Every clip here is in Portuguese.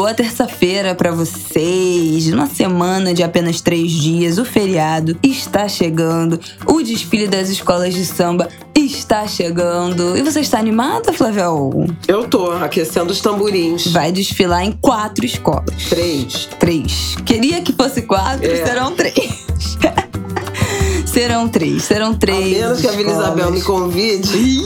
Boa terça-feira para vocês. Uma semana de apenas três dias, o feriado está chegando. O desfile das escolas de samba está chegando. E você está animada, Flavel? Eu tô, aquecendo os tamborins. Vai desfilar em quatro escolas. Três. Três. Queria que fosse quatro, é. serão três. Serão três, serão três. A menos que a Vila Isabel me convide.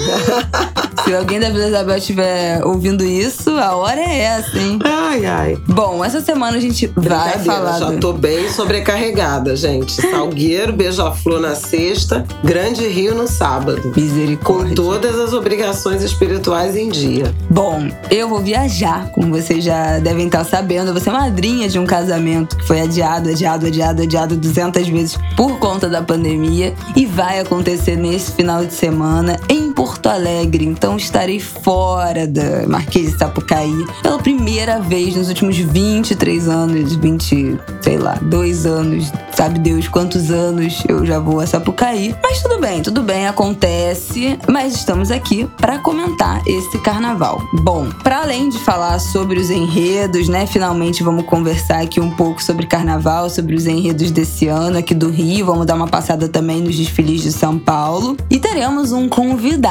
Se alguém da Vila Isabel estiver ouvindo isso, a hora é essa, hein? Ai, ai. Bom, essa semana a gente vai falar. Já tô bem sobrecarregada, gente. Salgueiro, Beija-Flor na sexta, Grande Rio no sábado. Misericórdia. Com todas as obrigações espirituais em dia. Bom, eu vou viajar, como vocês já devem estar sabendo. Eu vou ser madrinha de um casamento que foi adiado, adiado, adiado, adiado 200 vezes por conta da pandemia. E vai acontecer nesse final de semana em Porto Alegre. Então, estarei fora da Marquês de Sapucaí pela primeira vez nos últimos 23 anos, 20, sei lá, dois anos, sabe Deus quantos anos eu já vou a Sapucaí. Mas tudo bem, tudo bem, acontece. Mas estamos aqui para comentar esse carnaval. Bom, para além de falar sobre os enredos, né? Finalmente vamos conversar aqui um pouco sobre carnaval, sobre os enredos desse ano aqui do Rio. Vamos dar uma passada também nos desfiles de São Paulo. E teremos um convidado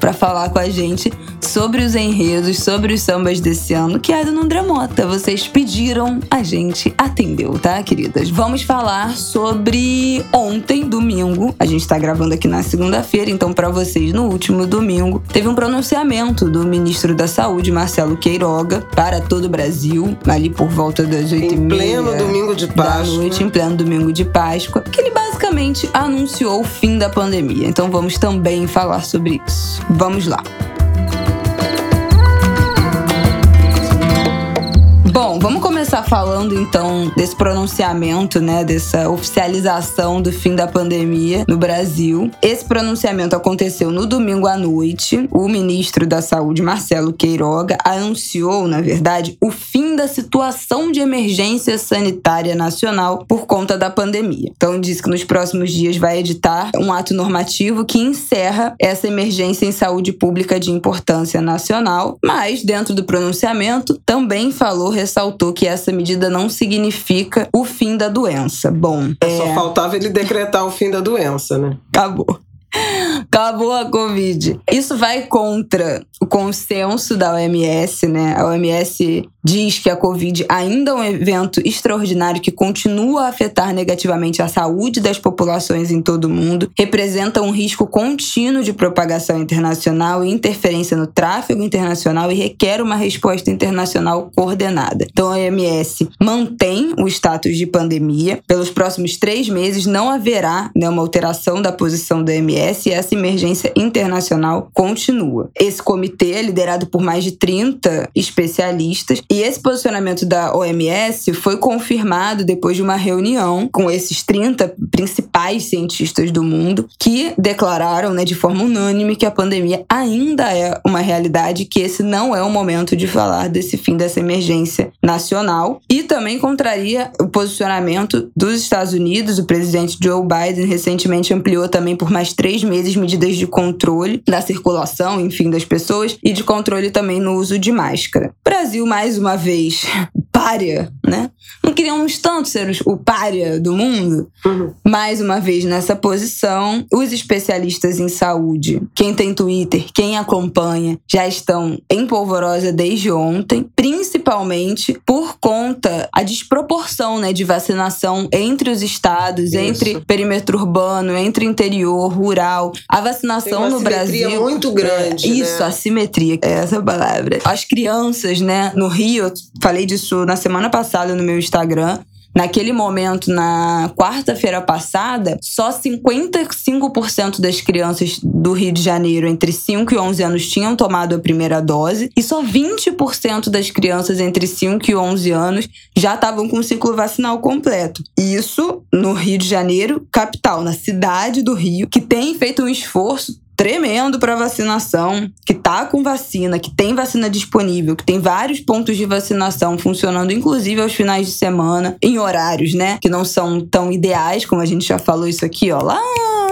para falar com a gente sobre os enredos, sobre os sambas desse ano, que é do Nundra Mota. Vocês pediram, a gente atendeu, tá, queridas? Vamos falar sobre ontem, domingo. A gente tá gravando aqui na segunda-feira, então para vocês no último domingo, teve um pronunciamento do ministro da Saúde, Marcelo Queiroga, para todo o Brasil, ali por volta das oito e meia. Em pleno domingo de Páscoa. Da noite, em pleno domingo de Páscoa, que ele basicamente anunciou o fim da pandemia. Então vamos também falar sobre isso. Vamos lá. Bom, vamos começar falando então desse pronunciamento, né, dessa oficialização do fim da pandemia no Brasil. Esse pronunciamento aconteceu no domingo à noite. O ministro da Saúde, Marcelo Queiroga, anunciou, na verdade, o fim da situação de emergência sanitária nacional por conta da pandemia. Então, disse que nos próximos dias vai editar um ato normativo que encerra essa emergência em saúde pública de importância nacional, mas dentro do pronunciamento também falou ressaltou que essa medida não significa o fim da doença. Bom, é... só faltava ele decretar o fim da doença, né? Acabou. Acabou a Covid. Isso vai contra o consenso da OMS, né? A OMS diz que a Covid ainda é um evento extraordinário que continua a afetar negativamente a saúde das populações em todo o mundo, representa um risco contínuo de propagação internacional e interferência no tráfego internacional e requer uma resposta internacional coordenada. Então, a OMS mantém o status de pandemia. Pelos próximos três meses, não haverá né, uma alteração da posição da OMS e essa emergência internacional continua. Esse comitê é liderado por mais de 30 especialistas e esse posicionamento da OMS foi confirmado depois de uma reunião com esses 30 principais cientistas do mundo que declararam né, de forma unânime que a pandemia ainda é uma realidade, que esse não é o momento de falar desse fim dessa emergência nacional. E também contraria o posicionamento dos Estados Unidos. O presidente Joe Biden recentemente ampliou também por mais três meses medidas de controle da circulação, enfim, das pessoas e de controle também no uso de máscara. Brasil, mais uma vez, párea, né? Não queríamos tanto ser o párea do mundo. Uhum. Mais uma vez nessa posição, os especialistas em saúde, quem tem Twitter, quem acompanha, já estão em polvorosa desde ontem, principalmente por conta a desproporção, né, de vacinação entre os estados, Isso. entre perímetro urbano, entre interior, rural. A vacinação no Brasil muito grande. É, isso, né? a simetria, é essa palavra. As crianças, né, no Rio, falei disso na semana passada no meu Instagram. Naquele momento, na quarta-feira passada, só 55% das crianças do Rio de Janeiro entre 5 e 11 anos tinham tomado a primeira dose e só 20% das crianças entre 5 e 11 anos já estavam com o ciclo vacinal completo. Isso no Rio de Janeiro, capital, na cidade do Rio, que tem feito um esforço tremendo para vacinação, que tá com vacina, que tem vacina disponível, que tem vários pontos de vacinação funcionando, inclusive aos finais de semana, em horários, né, que não são tão ideais, como a gente já falou isso aqui, ó, lá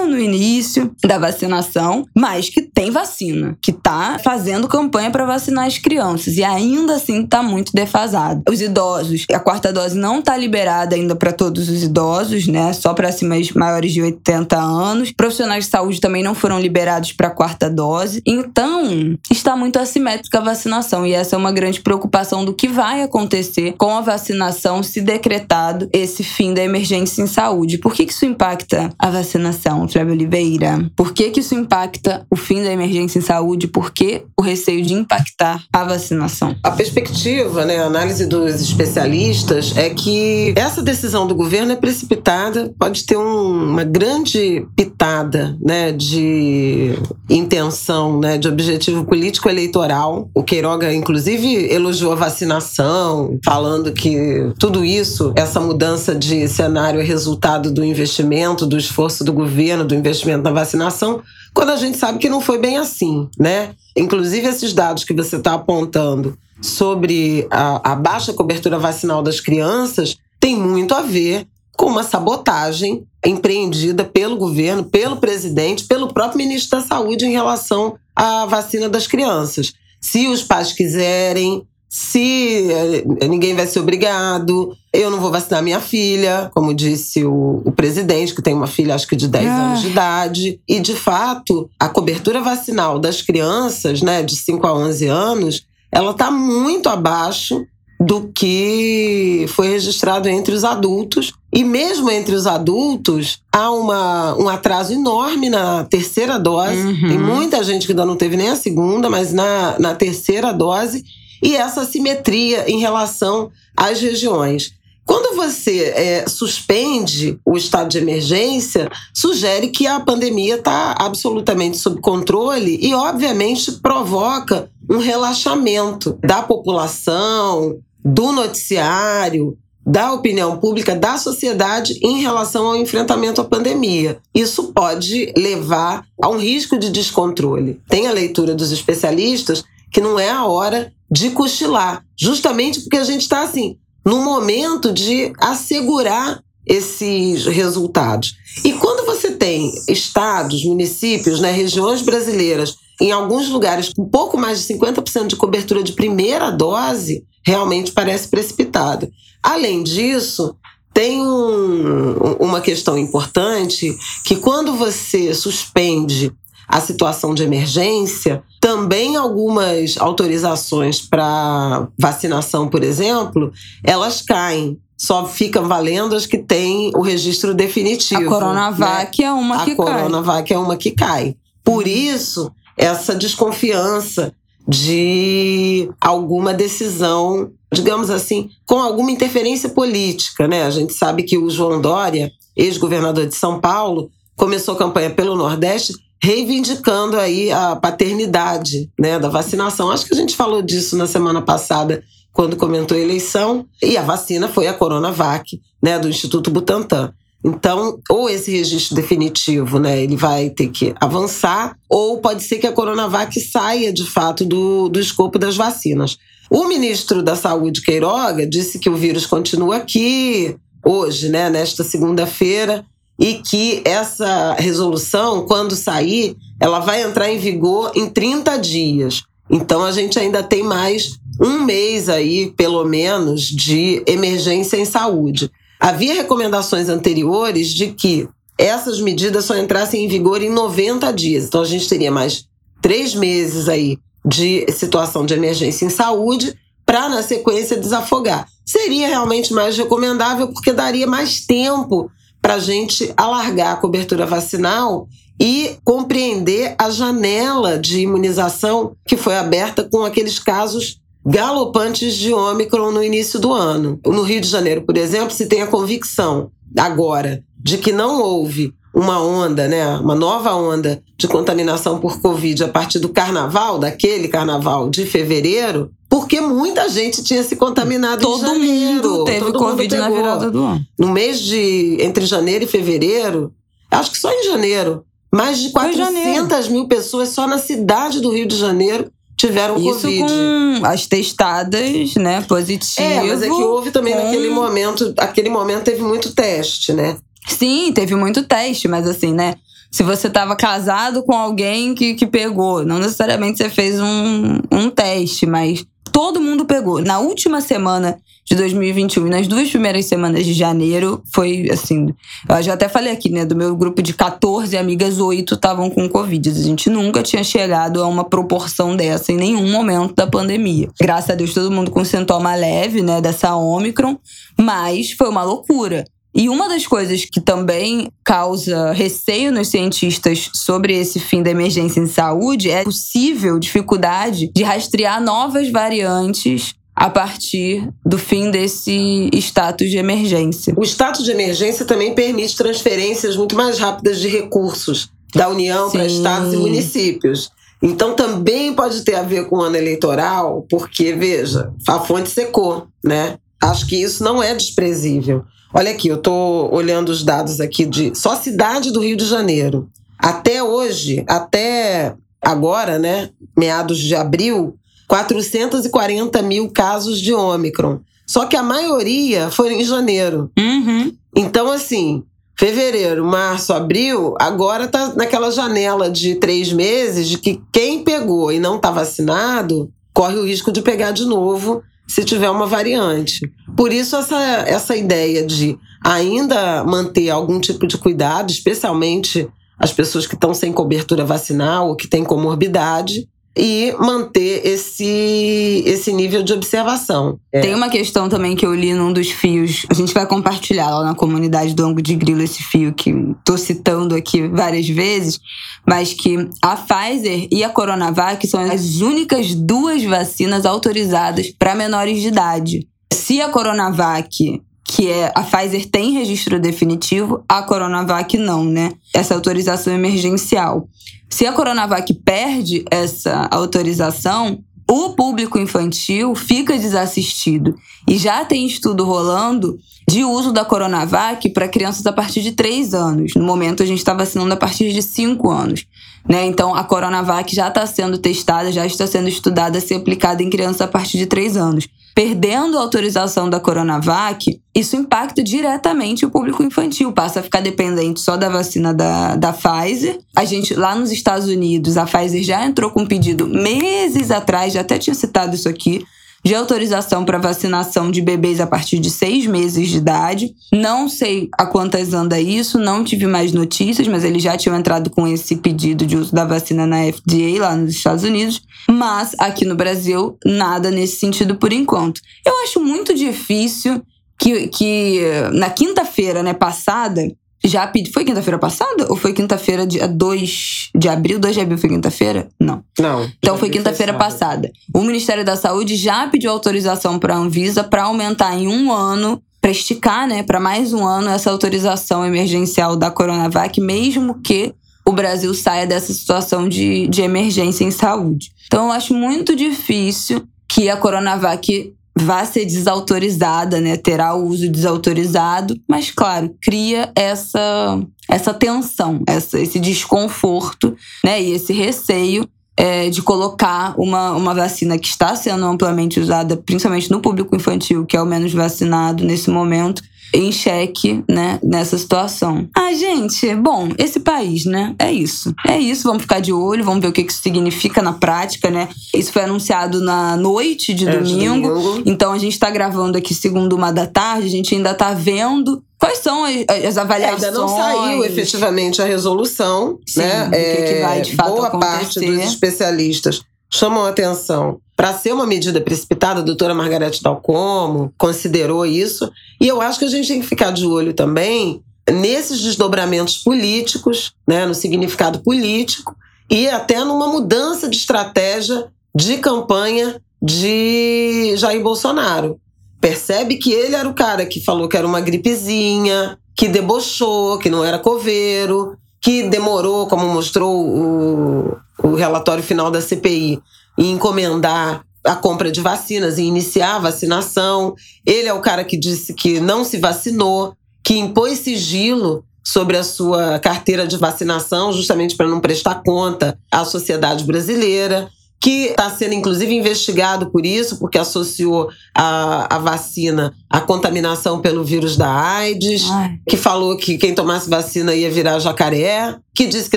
no início da vacinação, mas que tem vacina, que tá fazendo campanha para vacinar as crianças e ainda assim tá muito defasado. Os idosos, a quarta dose não tá liberada ainda para todos os idosos, né? Só para acima maiores de 80 anos. Profissionais de saúde também não foram liberados para a quarta dose. Então, está muito assimétrica a vacinação e essa é uma grande preocupação do que vai acontecer com a vacinação se decretado esse fim da emergência em saúde. Por que isso impacta a vacinação? Flávio Oliveira. Por que, que isso impacta o fim da emergência em saúde? Por que o receio de impactar a vacinação? A perspectiva, né, a análise dos especialistas é que essa decisão do governo é precipitada, pode ter um, uma grande pitada né, de intenção, né, de objetivo político eleitoral. O Queiroga, inclusive, elogiou a vacinação, falando que tudo isso, essa mudança de cenário é resultado do investimento, do esforço do governo, do investimento na vacinação, quando a gente sabe que não foi bem assim, né? Inclusive, esses dados que você está apontando sobre a, a baixa cobertura vacinal das crianças tem muito a ver com uma sabotagem empreendida pelo governo, pelo presidente, pelo próprio ministro da Saúde em relação à vacina das crianças. Se os pais quiserem, se eh, ninguém vai ser obrigado, eu não vou vacinar minha filha, como disse o, o presidente, que tem uma filha, acho que de 10 ah. anos de idade. E, de fato, a cobertura vacinal das crianças, né, de 5 a 11 anos, ela está muito abaixo do que foi registrado entre os adultos. E mesmo entre os adultos, há uma, um atraso enorme na terceira dose. Uhum. Tem muita gente que ainda não teve nem a segunda, mas na, na terceira dose e essa simetria em relação às regiões. Quando você é, suspende o estado de emergência, sugere que a pandemia está absolutamente sob controle e, obviamente, provoca um relaxamento da população, do noticiário, da opinião pública, da sociedade em relação ao enfrentamento à pandemia. Isso pode levar a um risco de descontrole. Tem a leitura dos especialistas que não é a hora de cochilar, justamente porque a gente está assim, no momento de assegurar esses resultados. E quando você tem estados, municípios, né, regiões brasileiras, em alguns lugares com pouco mais de 50% de cobertura de primeira dose, realmente parece precipitado. Além disso, tem um, uma questão importante que quando você suspende a situação de emergência, também algumas autorizações para vacinação, por exemplo, elas caem. Só ficam valendo as que têm o registro definitivo. A Coronavac né? é uma que a cai. A Coronavac é uma que cai. Por uhum. isso, essa desconfiança de alguma decisão, digamos assim, com alguma interferência política, né? A gente sabe que o João Dória, ex-governador de São Paulo, começou a campanha pelo Nordeste reivindicando aí a paternidade né, da vacinação. Acho que a gente falou disso na semana passada, quando comentou a eleição, e a vacina foi a Coronavac, né, do Instituto Butantan. Então, ou esse registro definitivo, né, ele vai ter que avançar, ou pode ser que a Coronavac saia de fato do, do escopo das vacinas. O ministro da Saúde, Queiroga, disse que o vírus continua aqui hoje, né, nesta segunda-feira, e que essa resolução, quando sair, ela vai entrar em vigor em 30 dias. Então a gente ainda tem mais um mês aí, pelo menos, de emergência em saúde. Havia recomendações anteriores de que essas medidas só entrassem em vigor em 90 dias. Então a gente teria mais três meses aí de situação de emergência em saúde para, na sequência, desafogar. Seria realmente mais recomendável porque daria mais tempo para a gente alargar a cobertura vacinal e compreender a janela de imunização que foi aberta com aqueles casos galopantes de Ômicron no início do ano. No Rio de Janeiro, por exemplo, se tem a convicção agora de que não houve uma onda, né, uma nova onda de contaminação por Covid a partir do carnaval, daquele carnaval de fevereiro, porque muita gente tinha se contaminado Todo em janeiro. Mundo teve Todo Covid mundo na virada do ano. No mês de entre janeiro e fevereiro, acho que só em janeiro, Mais de 400 mil pessoas só na cidade do Rio de Janeiro tiveram Isso Covid. com as testadas, né, positivo. É, mas é que houve também com- naquele momento, aquele momento teve muito teste, né? Sim, teve muito teste, mas assim, né? Se você tava casado com alguém que, que pegou, não necessariamente você fez um, um teste, mas todo mundo pegou. Na última semana de 2021 e nas duas primeiras semanas de janeiro, foi assim. Eu já até falei aqui, né? Do meu grupo de 14 amigas, oito estavam com Covid. A gente nunca tinha chegado a uma proporção dessa em nenhum momento da pandemia. Graças a Deus, todo mundo com sintoma leve, né? Dessa Omicron, mas foi uma loucura. E uma das coisas que também causa receio nos cientistas sobre esse fim da emergência em saúde é a possível dificuldade de rastrear novas variantes a partir do fim desse status de emergência. O status de emergência também permite transferências muito mais rápidas de recursos da União para Sim. estados e municípios. Então também pode ter a ver com o ano eleitoral, porque, veja, a fonte secou, né? Acho que isso não é desprezível. Olha aqui, eu estou olhando os dados aqui de só a cidade do Rio de Janeiro. Até hoje, até agora, né? Meados de abril, 440 mil casos de Ômicron. Só que a maioria foi em janeiro. Uhum. Então, assim, fevereiro, março, abril, agora tá naquela janela de três meses de que quem pegou e não tá vacinado corre o risco de pegar de novo se tiver uma variante. Por isso, essa, essa ideia de ainda manter algum tipo de cuidado, especialmente as pessoas que estão sem cobertura vacinal ou que têm comorbidade, e manter esse, esse nível de observação. É. Tem uma questão também que eu li num dos fios. A gente vai compartilhar lá na comunidade do Ango de Grilo esse fio que tô citando aqui várias vezes, mas que a Pfizer e a Coronavac são as únicas duas vacinas autorizadas para menores de idade. Se a Coronavac que é a Pfizer tem registro definitivo, a Coronavac não, né? Essa autorização emergencial. Se a Coronavac perde essa autorização, o público infantil fica desassistido. E já tem estudo rolando de uso da Coronavac para crianças a partir de 3 anos. No momento, a gente está vacinando a partir de 5 anos. Né? Então, a Coronavac já está sendo testada, já está sendo estudada a ser aplicada em crianças a partir de 3 anos. Perdendo a autorização da Coronavac, isso impacta diretamente o público infantil, passa a ficar dependente só da vacina da, da Pfizer. A gente, lá nos Estados Unidos, a Pfizer já entrou com um pedido meses atrás, já até tinha citado isso aqui, de autorização para vacinação de bebês a partir de seis meses de idade. Não sei a quantas anda isso, não tive mais notícias, mas eles já tinham entrado com esse pedido de uso da vacina na FDA lá nos Estados Unidos. Mas aqui no Brasil, nada nesse sentido por enquanto. Eu acho muito difícil que, que na quinta-feira né, passada, já pedi. Foi quinta-feira passada? Ou foi quinta-feira, dia 2 de abril? 2 de abril foi quinta-feira? Não. Não. Então foi quinta-feira passada. O Ministério da Saúde já pediu autorização para a Anvisa para aumentar em um ano, para esticar, né, para mais um ano essa autorização emergencial da Coronavac, mesmo que o Brasil saia dessa situação de, de emergência em saúde. Então eu acho muito difícil que a Coronavac vá ser desautorizada, né? Terá o uso desautorizado, mas claro, cria essa essa tensão, essa, esse desconforto, né? E esse receio é, de colocar uma, uma vacina que está sendo amplamente usada, principalmente no público infantil, que é o menos vacinado nesse momento, em xeque, né, nessa situação. Ah, gente, bom, esse país, né? É isso. É isso, vamos ficar de olho, vamos ver o que isso significa na prática, né? Isso foi anunciado na noite de É, domingo. domingo. Então a gente tá gravando aqui segundo uma da tarde, a gente ainda tá vendo quais são as, as avaliações. Ainda não saiu efetivamente a resolução, Sim, né? do que que vai, de fato, boa parte acontecer. dos especialistas chamam a atenção para ser uma medida precipitada. A doutora Margarete Dalcomo considerou isso. E eu acho que a gente tem que ficar de olho também nesses desdobramentos políticos, né? no significado político, e até numa mudança de estratégia de campanha de Jair Bolsonaro percebe que ele era o cara que falou que era uma gripezinha, que debochou, que não era coveiro, que demorou, como mostrou o, o relatório final da CPI, em encomendar a compra de vacinas e iniciar a vacinação. Ele é o cara que disse que não se vacinou, que impôs sigilo sobre a sua carteira de vacinação, justamente para não prestar conta à sociedade brasileira que está sendo inclusive investigado por isso, porque associou a, a vacina à contaminação pelo vírus da AIDS, Ai. que falou que quem tomasse vacina ia virar jacaré, que disse que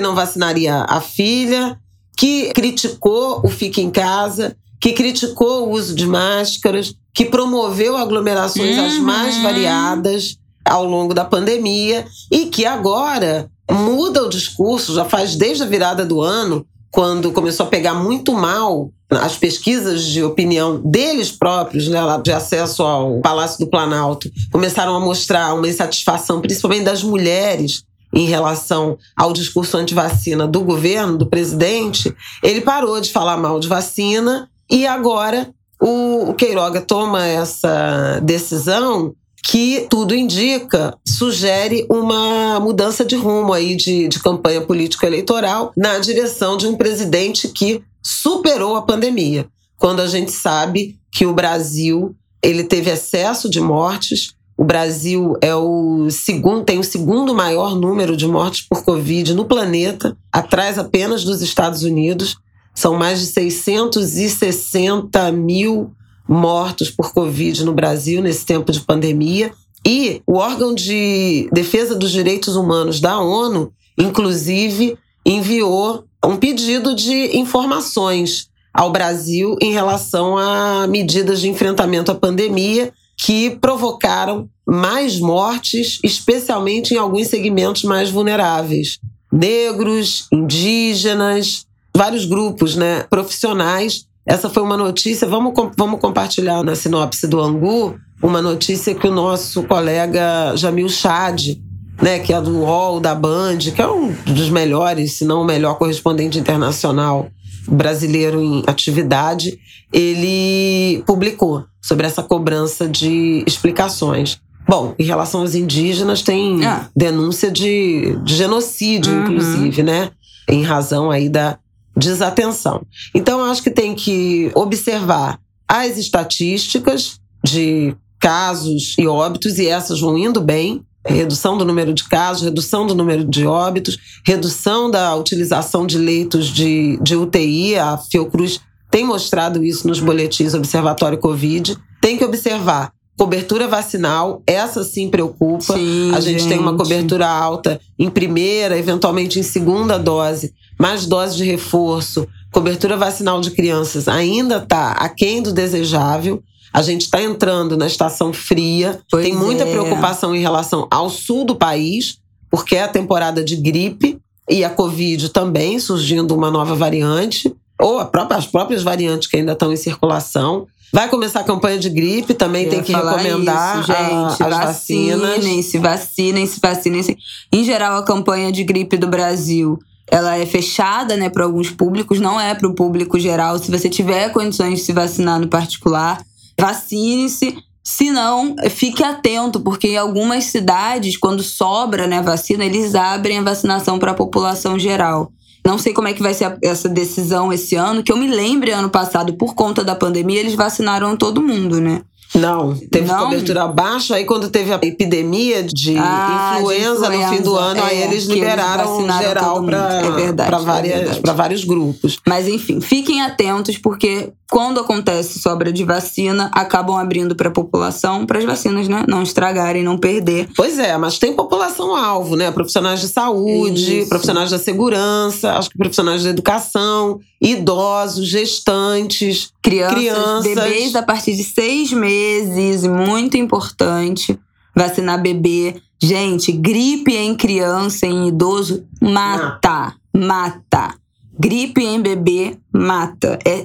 não vacinaria a filha, que criticou o fique em casa, que criticou o uso de máscaras, que promoveu aglomerações uhum. as mais variadas ao longo da pandemia e que agora muda o discurso, já faz desde a virada do ano, quando começou a pegar muito mal as pesquisas de opinião deles próprios, né, de acesso ao Palácio do Planalto, começaram a mostrar uma insatisfação, principalmente das mulheres, em relação ao discurso anti-vacina do governo, do presidente, ele parou de falar mal de vacina e agora o Queiroga toma essa decisão que tudo indica, sugere uma mudança de rumo aí de, de campanha político-eleitoral na direção de um presidente que superou a pandemia. Quando a gente sabe que o Brasil ele teve excesso de mortes, o Brasil é o segundo, tem o segundo maior número de mortes por Covid no planeta, atrás apenas dos Estados Unidos. São mais de 660 mil mortos por Covid no Brasil nesse tempo de pandemia. E o órgão de defesa dos direitos humanos da ONU, inclusive, enviou um pedido de informações ao Brasil em relação a medidas de enfrentamento à pandemia que provocaram mais mortes, especialmente em alguns segmentos mais vulneráveis. Negros, indígenas, vários grupos né, profissionais essa foi uma notícia, vamos, vamos compartilhar na sinopse do Angu, uma notícia que o nosso colega Jamil Chad, né, que é do UOL, da Band, que é um dos melhores, se não o melhor correspondente internacional brasileiro em atividade, ele publicou sobre essa cobrança de explicações. Bom, em relação aos indígenas, tem ah. denúncia de, de genocídio, uhum. inclusive, né? Em razão aí da desatenção. Então, acho que tem que observar as estatísticas de casos e óbitos, e essas vão indo bem. Redução do número de casos, redução do número de óbitos, redução da utilização de leitos de, de UTI. A Fiocruz tem mostrado isso nos boletins Observatório Covid. Tem que observar cobertura vacinal, essa sim preocupa. Sim, a gente, gente, tem uma cobertura alta em primeira, eventualmente em segunda dose, mais doses de reforço, cobertura vacinal de crianças ainda está aquém do desejável. A gente está entrando na estação fria. Pois Tem muita é. preocupação em relação ao sul do país, porque é a temporada de gripe e a Covid também surgindo uma nova variante, ou própria, as próprias variantes que ainda estão em circulação. Vai começar a campanha de gripe, também tem que recomendar isso, gente, a, as vacinas. Vacinem-se, vacinem-se, vacinem-se. Em geral, a campanha de gripe do Brasil ela é fechada, né, para alguns públicos, não é para o público geral. Se você tiver condições de se vacinar no particular, vacine-se. Se não, fique atento, porque em algumas cidades, quando sobra né, vacina, eles abrem a vacinação para a população geral. Não sei como é que vai ser essa decisão esse ano, que eu me lembre ano passado, por conta da pandemia, eles vacinaram todo mundo, né? Não, teve não. cobertura baixa. Aí, quando teve a epidemia de, ah, influenza, de influenza, no fim do ano, é, aí eles liberaram eles geral para é vários grupos. Mas, enfim, fiquem atentos, porque quando acontece sobra de vacina, acabam abrindo para a população, para as vacinas, né? Não estragarem, não perder. Pois é, mas tem população-alvo, né? Profissionais de saúde, Isso. profissionais da segurança, acho que profissionais da educação, idosos, gestantes, crianças, crianças. bebês a partir de seis meses meses, muito importante vacinar bebê. Gente, gripe em criança, em idoso, mata, mata. Gripe em bebê mata. É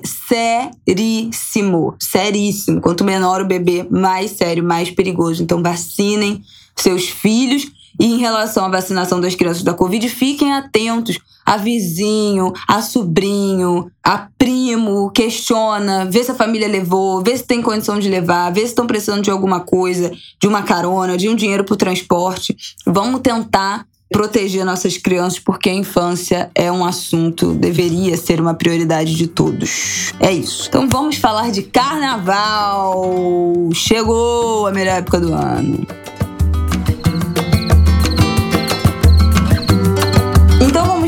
seríssimo, seríssimo. Quanto menor o bebê, mais sério, mais perigoso. Então vacinem seus filhos e em relação à vacinação das crianças da Covid, fiquem atentos a vizinho, a sobrinho, a primo, questiona, vê se a família levou, vê se tem condição de levar, vê se estão precisando de alguma coisa, de uma carona, de um dinheiro para o transporte. Vamos tentar proteger nossas crianças, porque a infância é um assunto, deveria ser uma prioridade de todos. É isso. Então vamos falar de carnaval. Chegou a melhor época do ano.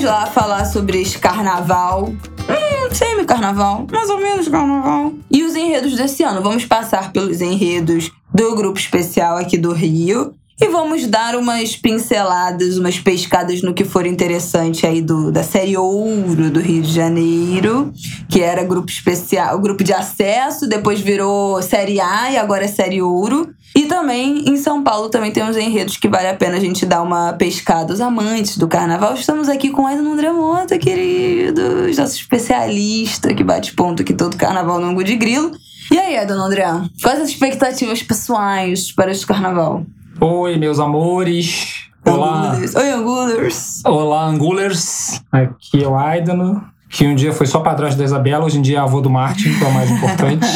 Lá falar sobre esse carnaval. Hum, semi-carnaval, mais ou menos carnaval. E os enredos desse ano. Vamos passar pelos enredos do grupo especial aqui do Rio. E vamos dar umas pinceladas, umas pescadas no que for interessante aí do, da série Ouro do Rio de Janeiro, que era grupo especial, grupo de acesso, depois virou série A e agora é série Ouro. E também em São Paulo também tem uns enredos que vale a pena a gente dar uma pescada. Os amantes do carnaval, estamos aqui com Aidan André Mota, queridos, nosso especialista que bate ponto aqui todo carnaval no Angu de Grilo. E aí, Aidan André, quais as expectativas pessoais para este carnaval? Oi, meus amores. Olá. Angulers. Oi, Angulers. Olá, Angulers. Aqui é o Aidano, que um dia foi só padrasto da Isabela, hoje em dia é avô do Martin, que é o mais importante.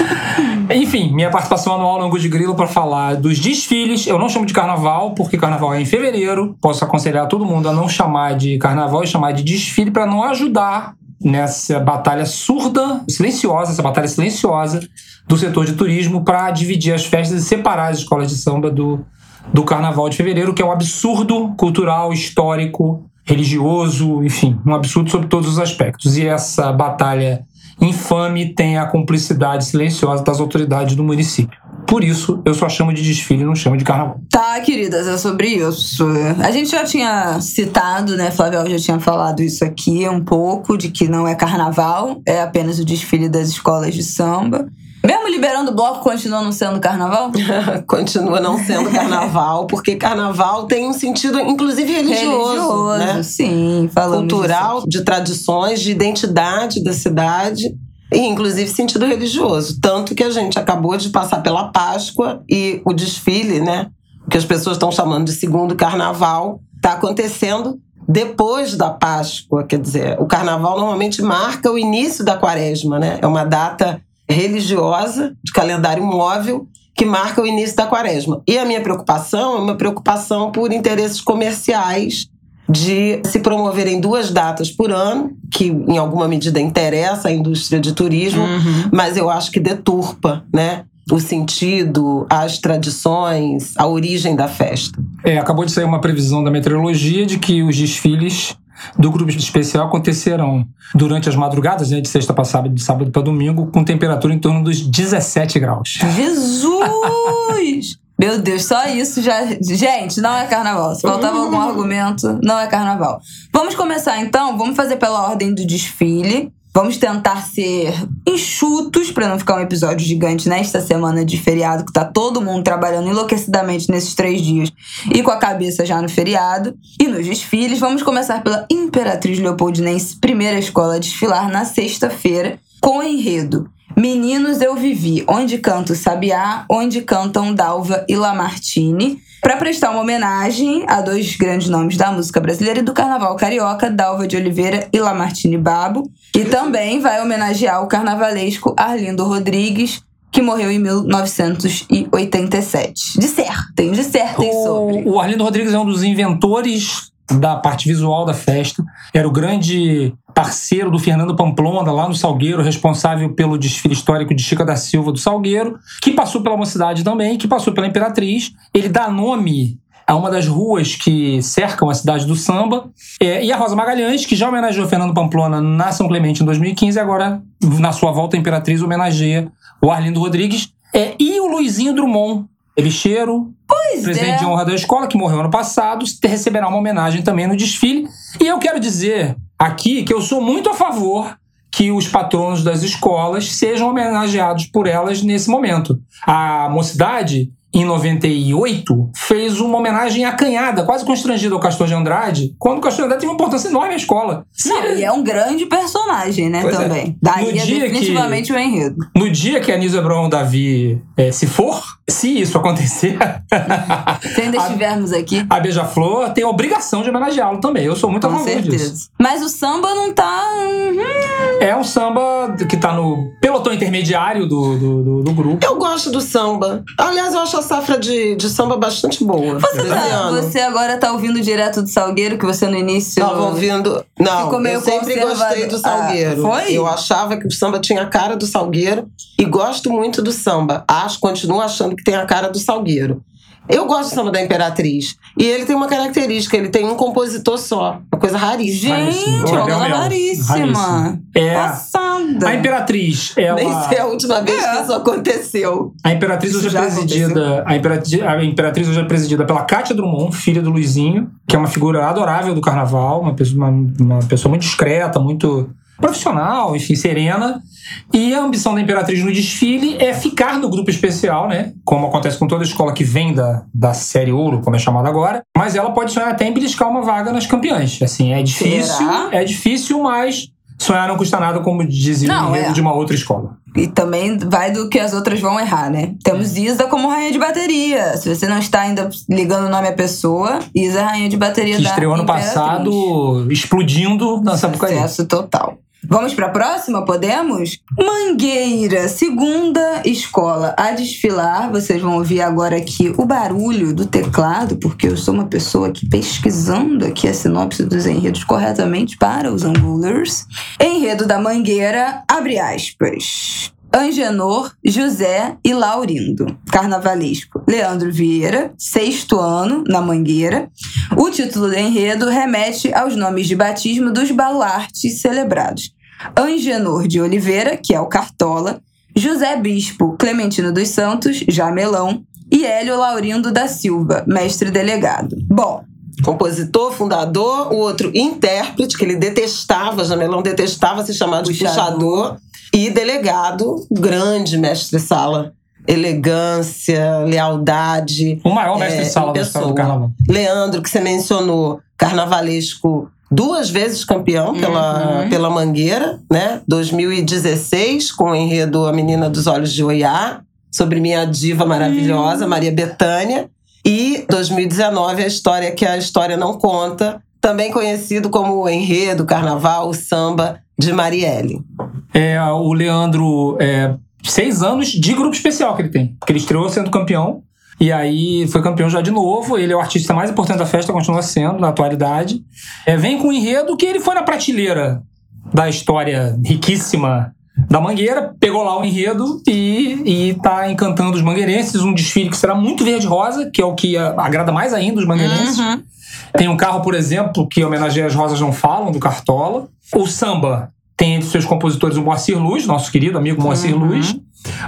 Enfim, minha participação anual no Angu de Grilo para falar dos desfiles. Eu não chamo de carnaval, porque carnaval é em fevereiro. Posso aconselhar todo mundo a não chamar de carnaval e chamar de desfile para não ajudar nessa batalha surda, silenciosa, essa batalha silenciosa do setor de turismo para dividir as festas e separar as escolas de samba do, do Carnaval de Fevereiro, que é um absurdo cultural, histórico, religioso, enfim, um absurdo sobre todos os aspectos. E essa batalha infame tem a cumplicidade silenciosa das autoridades do município. Por isso, eu só chamo de desfile, não chamo de carnaval. Tá, queridas, é sobre isso. A gente já tinha citado, né? Flávio já tinha falado isso aqui um pouco, de que não é carnaval, é apenas o desfile das escolas de samba. Mesmo liberando o bloco, continua não sendo carnaval? Continua não sendo carnaval, porque carnaval tem um sentido, inclusive, religioso. Religioso, né? sim, falando Cultural, de tradições, de identidade da cidade. Inclusive, sentido religioso. Tanto que a gente acabou de passar pela Páscoa e o desfile, né? Que as pessoas estão chamando de segundo carnaval, está acontecendo depois da Páscoa. Quer dizer, o carnaval normalmente marca o início da quaresma, né? É uma data religiosa, de calendário móvel, que marca o início da quaresma. E a minha preocupação é uma preocupação por interesses comerciais de se promoverem duas datas por ano, que em alguma medida interessa à indústria de turismo, Uhum. mas eu acho que deturpa, né? O sentido, as tradições, a origem da festa. É, acabou de sair uma previsão da meteorologia de que os desfiles do grupo especial acontecerão durante as madrugadas, né, de sexta para sábado, de sábado para domingo, com temperatura em torno dos 17 graus. Jesus! Meu Deus, só isso já. Gente, não é carnaval. Se faltava algum argumento, não é carnaval. Vamos começar então, vamos fazer pela ordem do desfile. Vamos tentar ser enxutos para não ficar um episódio gigante nesta semana de feriado, que tá todo mundo trabalhando enlouquecidamente nesses três dias e com a cabeça já no feriado. E nos desfiles, vamos começar pela Imperatriz Leopoldinense, primeira escola a desfilar na sexta-feira, com enredo Meninos Eu Vivi, onde canto Sabiá, onde cantam Dalva e Lamartine, para prestar uma homenagem a dois grandes nomes da música brasileira e do carnaval carioca, Dalva de Oliveira e Lamartine Babo, e também vai homenagear o carnavalesco Arlindo Rodrigues, que morreu em 1987. Dissertem, dissertem sobre. O, o Arlindo Rodrigues é um dos inventores da parte visual da festa. Era o grande parceiro do Fernando Pamplona, lá no Salgueiro, responsável pelo desfile histórico de Chica da Silva do Salgueiro, que passou pela mocidade também, que passou pela Imperatriz. Ele dá nome a uma das ruas que cercam a cidade do samba. É, e a Rosa Magalhães, que já homenageou Fernando Pamplona na São Clemente em 2015, e agora, na sua volta à Imperatriz, homenageia o Arlindo Rodrigues. É, e o Luizinho Drummond, bicheiro, Pois presidente é. de honra da escola, que morreu ano passado, receberá uma homenagem também no desfile. E eu quero dizer aqui que eu sou muito a favor que os patronos das escolas sejam homenageados por elas nesse momento. A mocidade, em 98, fez uma homenagem acanhada, quase constrangida ao Castor de Andrade, quando o Castor de Andrade teve uma importância enorme à escola. Não, ele- e é um grande personagem, né, Pois é. também. Daí No é dia definitivamente o enredo. No dia que a Nisa Brown Davi eh, se for, se isso acontecer, Se ainda A- estivermos aqui, a Beija-Flor tem a obrigação de homenageá-lo também. Eu sou muito a com favor disso. certeza. Mas o samba não tá. hum, É um samba que tá no pelotão intermediário do, do, do- do grupo. Eu gosto do samba. Aliás, eu acho a safra de, de samba bastante boa. Você, tá, você agora tá ouvindo direto do Salgueiro, que você no início. Tava ouvindo. Não, Ficou meio eu sempre gostei do Salgueiro. Ah, foi? Eu achava que o samba tinha a cara do Salgueiro e gosto muito do samba. Acho, continuo achando que tem a cara do Salgueiro. Eu gosto do samba da Imperatriz. E ele tem uma característica, ele tem um compositor só. Uma coisa raríssima. Gente, uma coisa raríssima. É. A Imperatriz, ela. Nem sei a última vez que É. isso aconteceu. A Imperatriz Isso hoje é já presidida. A Imperatriz, a Imperatriz hoje é presidida pela Cátia Drummond, filha do Luizinho, que é uma figura adorável do carnaval, uma pessoa, uma, uma pessoa muito discreta, muito profissional, enfim, serena. E a ambição da Imperatriz no desfile é ficar no grupo especial, né? Como acontece com toda escola que vem da, da série ouro, como é chamada agora. Mas ela pode sonhar até em beliscar uma vaga nas campeãs. Assim, é difícil, Será? é difícil, mas sonhar não custa nada, como dizia o Não, enredo é. de uma outra escola. E também vai do que as outras vão errar, né? Temos Isa como rainha de bateria. Se você não está ainda ligando o nome à pessoa, Isa é rainha de bateria Que da estreou ano Imperatriz. passado explodindo na Sapucaí. Sucesso total. Vamos para a próxima? Podemos? Mangueira, segunda escola a desfilar. Vocês vão ouvir agora aqui o barulho do teclado, porque eu sou uma pessoa aqui pesquisando aqui a sinopse dos enredos corretamente para os angulers. Enredo da Mangueira, abre aspas. Angenor, José e Laurindo. Carnavalesco. Leandro Vieira, sexto ano, na Mangueira. O título do enredo remete aos nomes de batismo dos baluartes celebrados. Angenor de Oliveira, que é o Cartola, José Bispo Clementino dos Santos, Jamelão, e Hélio Laurindo da Silva, mestre delegado. Bom, Compositor, fundador, o outro intérprete, que ele detestava, Jamelão detestava se chamar de Puxador. puxador, e delegado, grande mestre-sala. Elegância, lealdade. O maior mestre É, da história do carnaval. Leandro, que você mencionou, carnavalesco, duas vezes campeão pela, Uhum. pela Mangueira, né? 2016, com o enredo A Menina dos Olhos de Oiá, sobre minha diva maravilhosa, Maria Bethânia. E 2019, a história que a história não conta, também conhecido como o enredo, carnaval, o samba de Marielle. É, o Leandro, é, seis anos de grupo especial que ele tem. Porque ele estreou sendo campeão. E aí foi campeão já de novo. Ele é o artista mais importante da festa, continua sendo, na atualidade. É, vem com um enredo que ele foi na prateleira da história riquíssima da Mangueira, pegou lá o enredo e, e tá encantando os mangueirenses. Um desfile que será muito verde-rosa, que é o que agrada mais ainda os mangueirenses. Uhum. Tem um carro, por exemplo, que homenageia as Rosas Não Falam, do Cartola. O samba tem entre seus compositores o Moacir Luz, nosso querido amigo Moacir Uhum. Luz.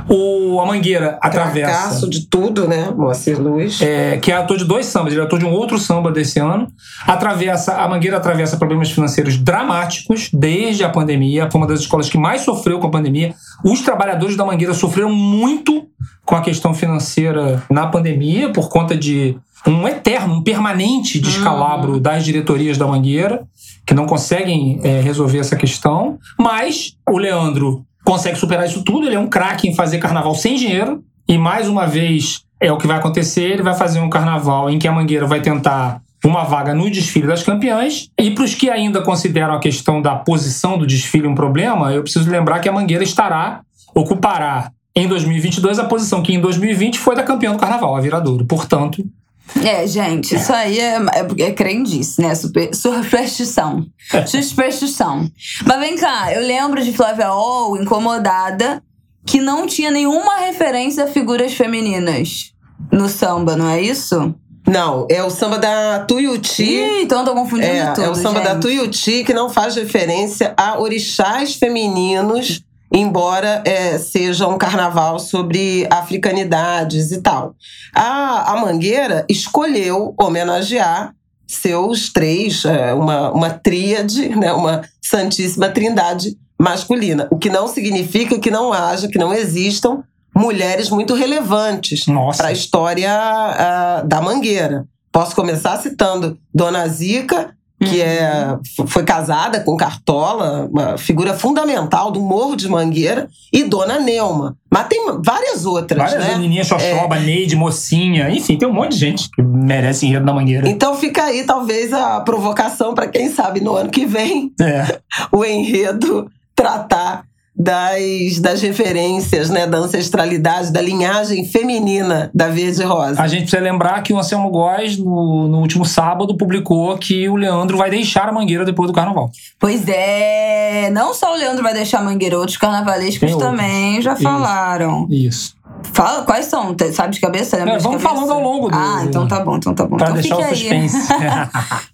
O A Mangueira atravessa. Fracasso de tudo, né? Moacir Luz. é, que é ator de dois sambas, ele é ator de um outro samba desse ano. Atravessa, a Mangueira atravessa problemas financeiros dramáticos desde a pandemia. Foi uma das escolas que mais sofreu com a pandemia. Os trabalhadores da Mangueira sofreram muito com a questão financeira na pandemia, por conta de um eterno, um permanente descalabro das diretorias da Mangueira, que não conseguem é, resolver essa questão. Mas o Leandro consegue superar isso tudo, ele é um craque em fazer carnaval sem dinheiro. E mais uma vez é o que vai acontecer: ele vai fazer um carnaval em que a Mangueira vai tentar uma vaga no desfile das campeãs. E para os que ainda consideram a questão da posição do desfile um problema, eu preciso lembrar que a Mangueira estará, ocupará em 2022 a posição que em 2020 foi da campeã do carnaval, a Viradouro. Portanto, É, gente, isso aí é, é, é crendice, né? Super, superstição. Superstição. Mas vem cá, eu lembro de Flávia Ol, incomodada, que não tinha nenhuma referência a figuras femininas no samba, não é isso? Não, é o samba da Tuiuti. Ih, então eu tô confundindo É, tudo, é o samba da gente. Tuiuti que não faz referência a orixás femininos, embora é, seja um carnaval sobre africanidades e tal. A, a Mangueira escolheu homenagear seus três, é, uma, uma tríade, né, uma santíssima trindade masculina. O que não significa que não haja, que não existam mulheres muito relevantes para a história da Mangueira. Posso começar citando Dona Zica, que é, f- foi casada com Cartola, uma figura fundamental do Morro de Mangueira, e Dona Neuma. Mas tem várias outras, Várias né? menininhas, Xoxoba, Neide, Mocinha, enfim, tem um monte de gente que merece enredo da Mangueira. Então fica aí talvez a provocação para quem sabe no ano que vem É. o enredo tratar das, das referências, né, da ancestralidade, da linhagem feminina da Verde Rosa. A gente precisa lembrar que o Anselmo Góes, no, no último sábado, publicou que o Leandro vai deixar a Mangueira depois do carnaval. Pois é, não só o Leandro vai deixar a Mangueira, outros carnavalescos outros. também já Isso. falaram. Isso. Fala, quais são? Sabe de cabeça? Lembra É, de vamos cabeça? falando ao longo do- Ah, então tá bom, então tá bom. Pra então deixar o fique aí. suspense.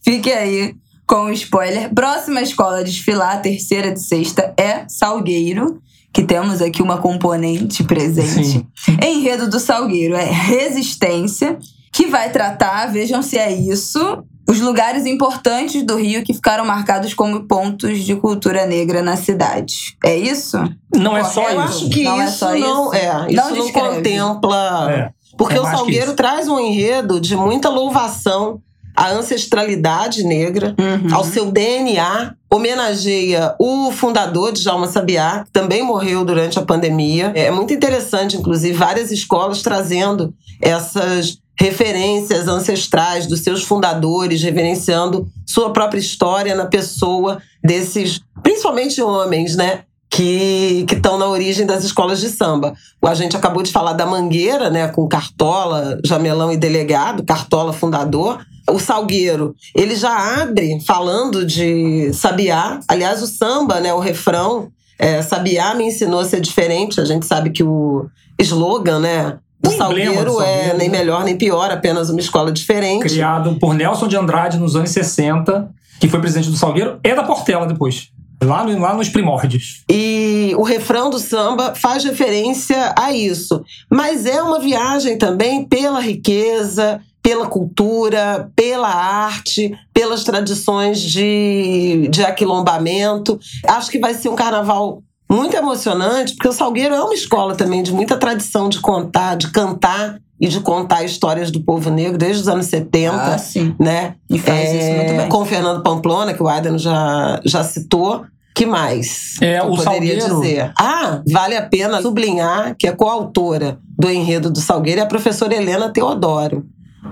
Fique aí com spoiler. Próxima escola a desfilar, terceira de sexta, é Salgueiro. Que temos aqui uma componente presente. Sim. Enredo do Salgueiro é Resistência, que vai tratar, vejam se é isso, os lugares importantes do Rio que ficaram marcados como pontos de cultura negra na cidade. É isso? Não é só Eu isso. acho que Não é isso só não isso? é. Não Isso não, descreve. contempla. É. Porque É o Salgueiro traz um enredo de muita louvação à ancestralidade negra, Uhum. ao seu DNA, homenageia o fundador de Jalma Sabiá, que também morreu durante a pandemia. É muito interessante, inclusive, várias escolas trazendo essas referências ancestrais dos seus fundadores, reverenciando sua própria história na pessoa desses, principalmente homens, né? Que estão na origem das escolas de samba. A gente acabou de falar da Mangueira, né, com Cartola, Jamelão e Delegado, Cartola fundador. O Salgueiro, ele já abre falando de Sabiá. Aliás, o samba, né, o refrão, é, Sabiá me ensinou a ser diferente. A gente sabe que o slogan, né, do Salgueiro, do é Salgueiro, nem né? melhor nem pior, apenas uma escola diferente. Criado por Nelson de Andrade nos anos 60, que foi presidente do Salgueiro, e da Portela depois. Lá, no- lá nos primórdios. E o refrão do samba faz referência a isso. Mas é uma viagem também pela riqueza, pela cultura, pela arte, pelas tradições de, de aquilombamento. Acho que vai ser um carnaval muito emocionante, porque o Salgueiro é uma escola também de muita tradição de contar, de cantar e de contar histórias do povo negro desde os anos 70 Ah, sim. né? E faz isso muito bem. Com o Fernando Pamplona, que o Aidan já, já citou. Que mais? É, eu o poderia Salgueiro- dizer? Ah, vale a pena sublinhar que a coautora do enredo do Salgueiro é a professora Helena Teodoro,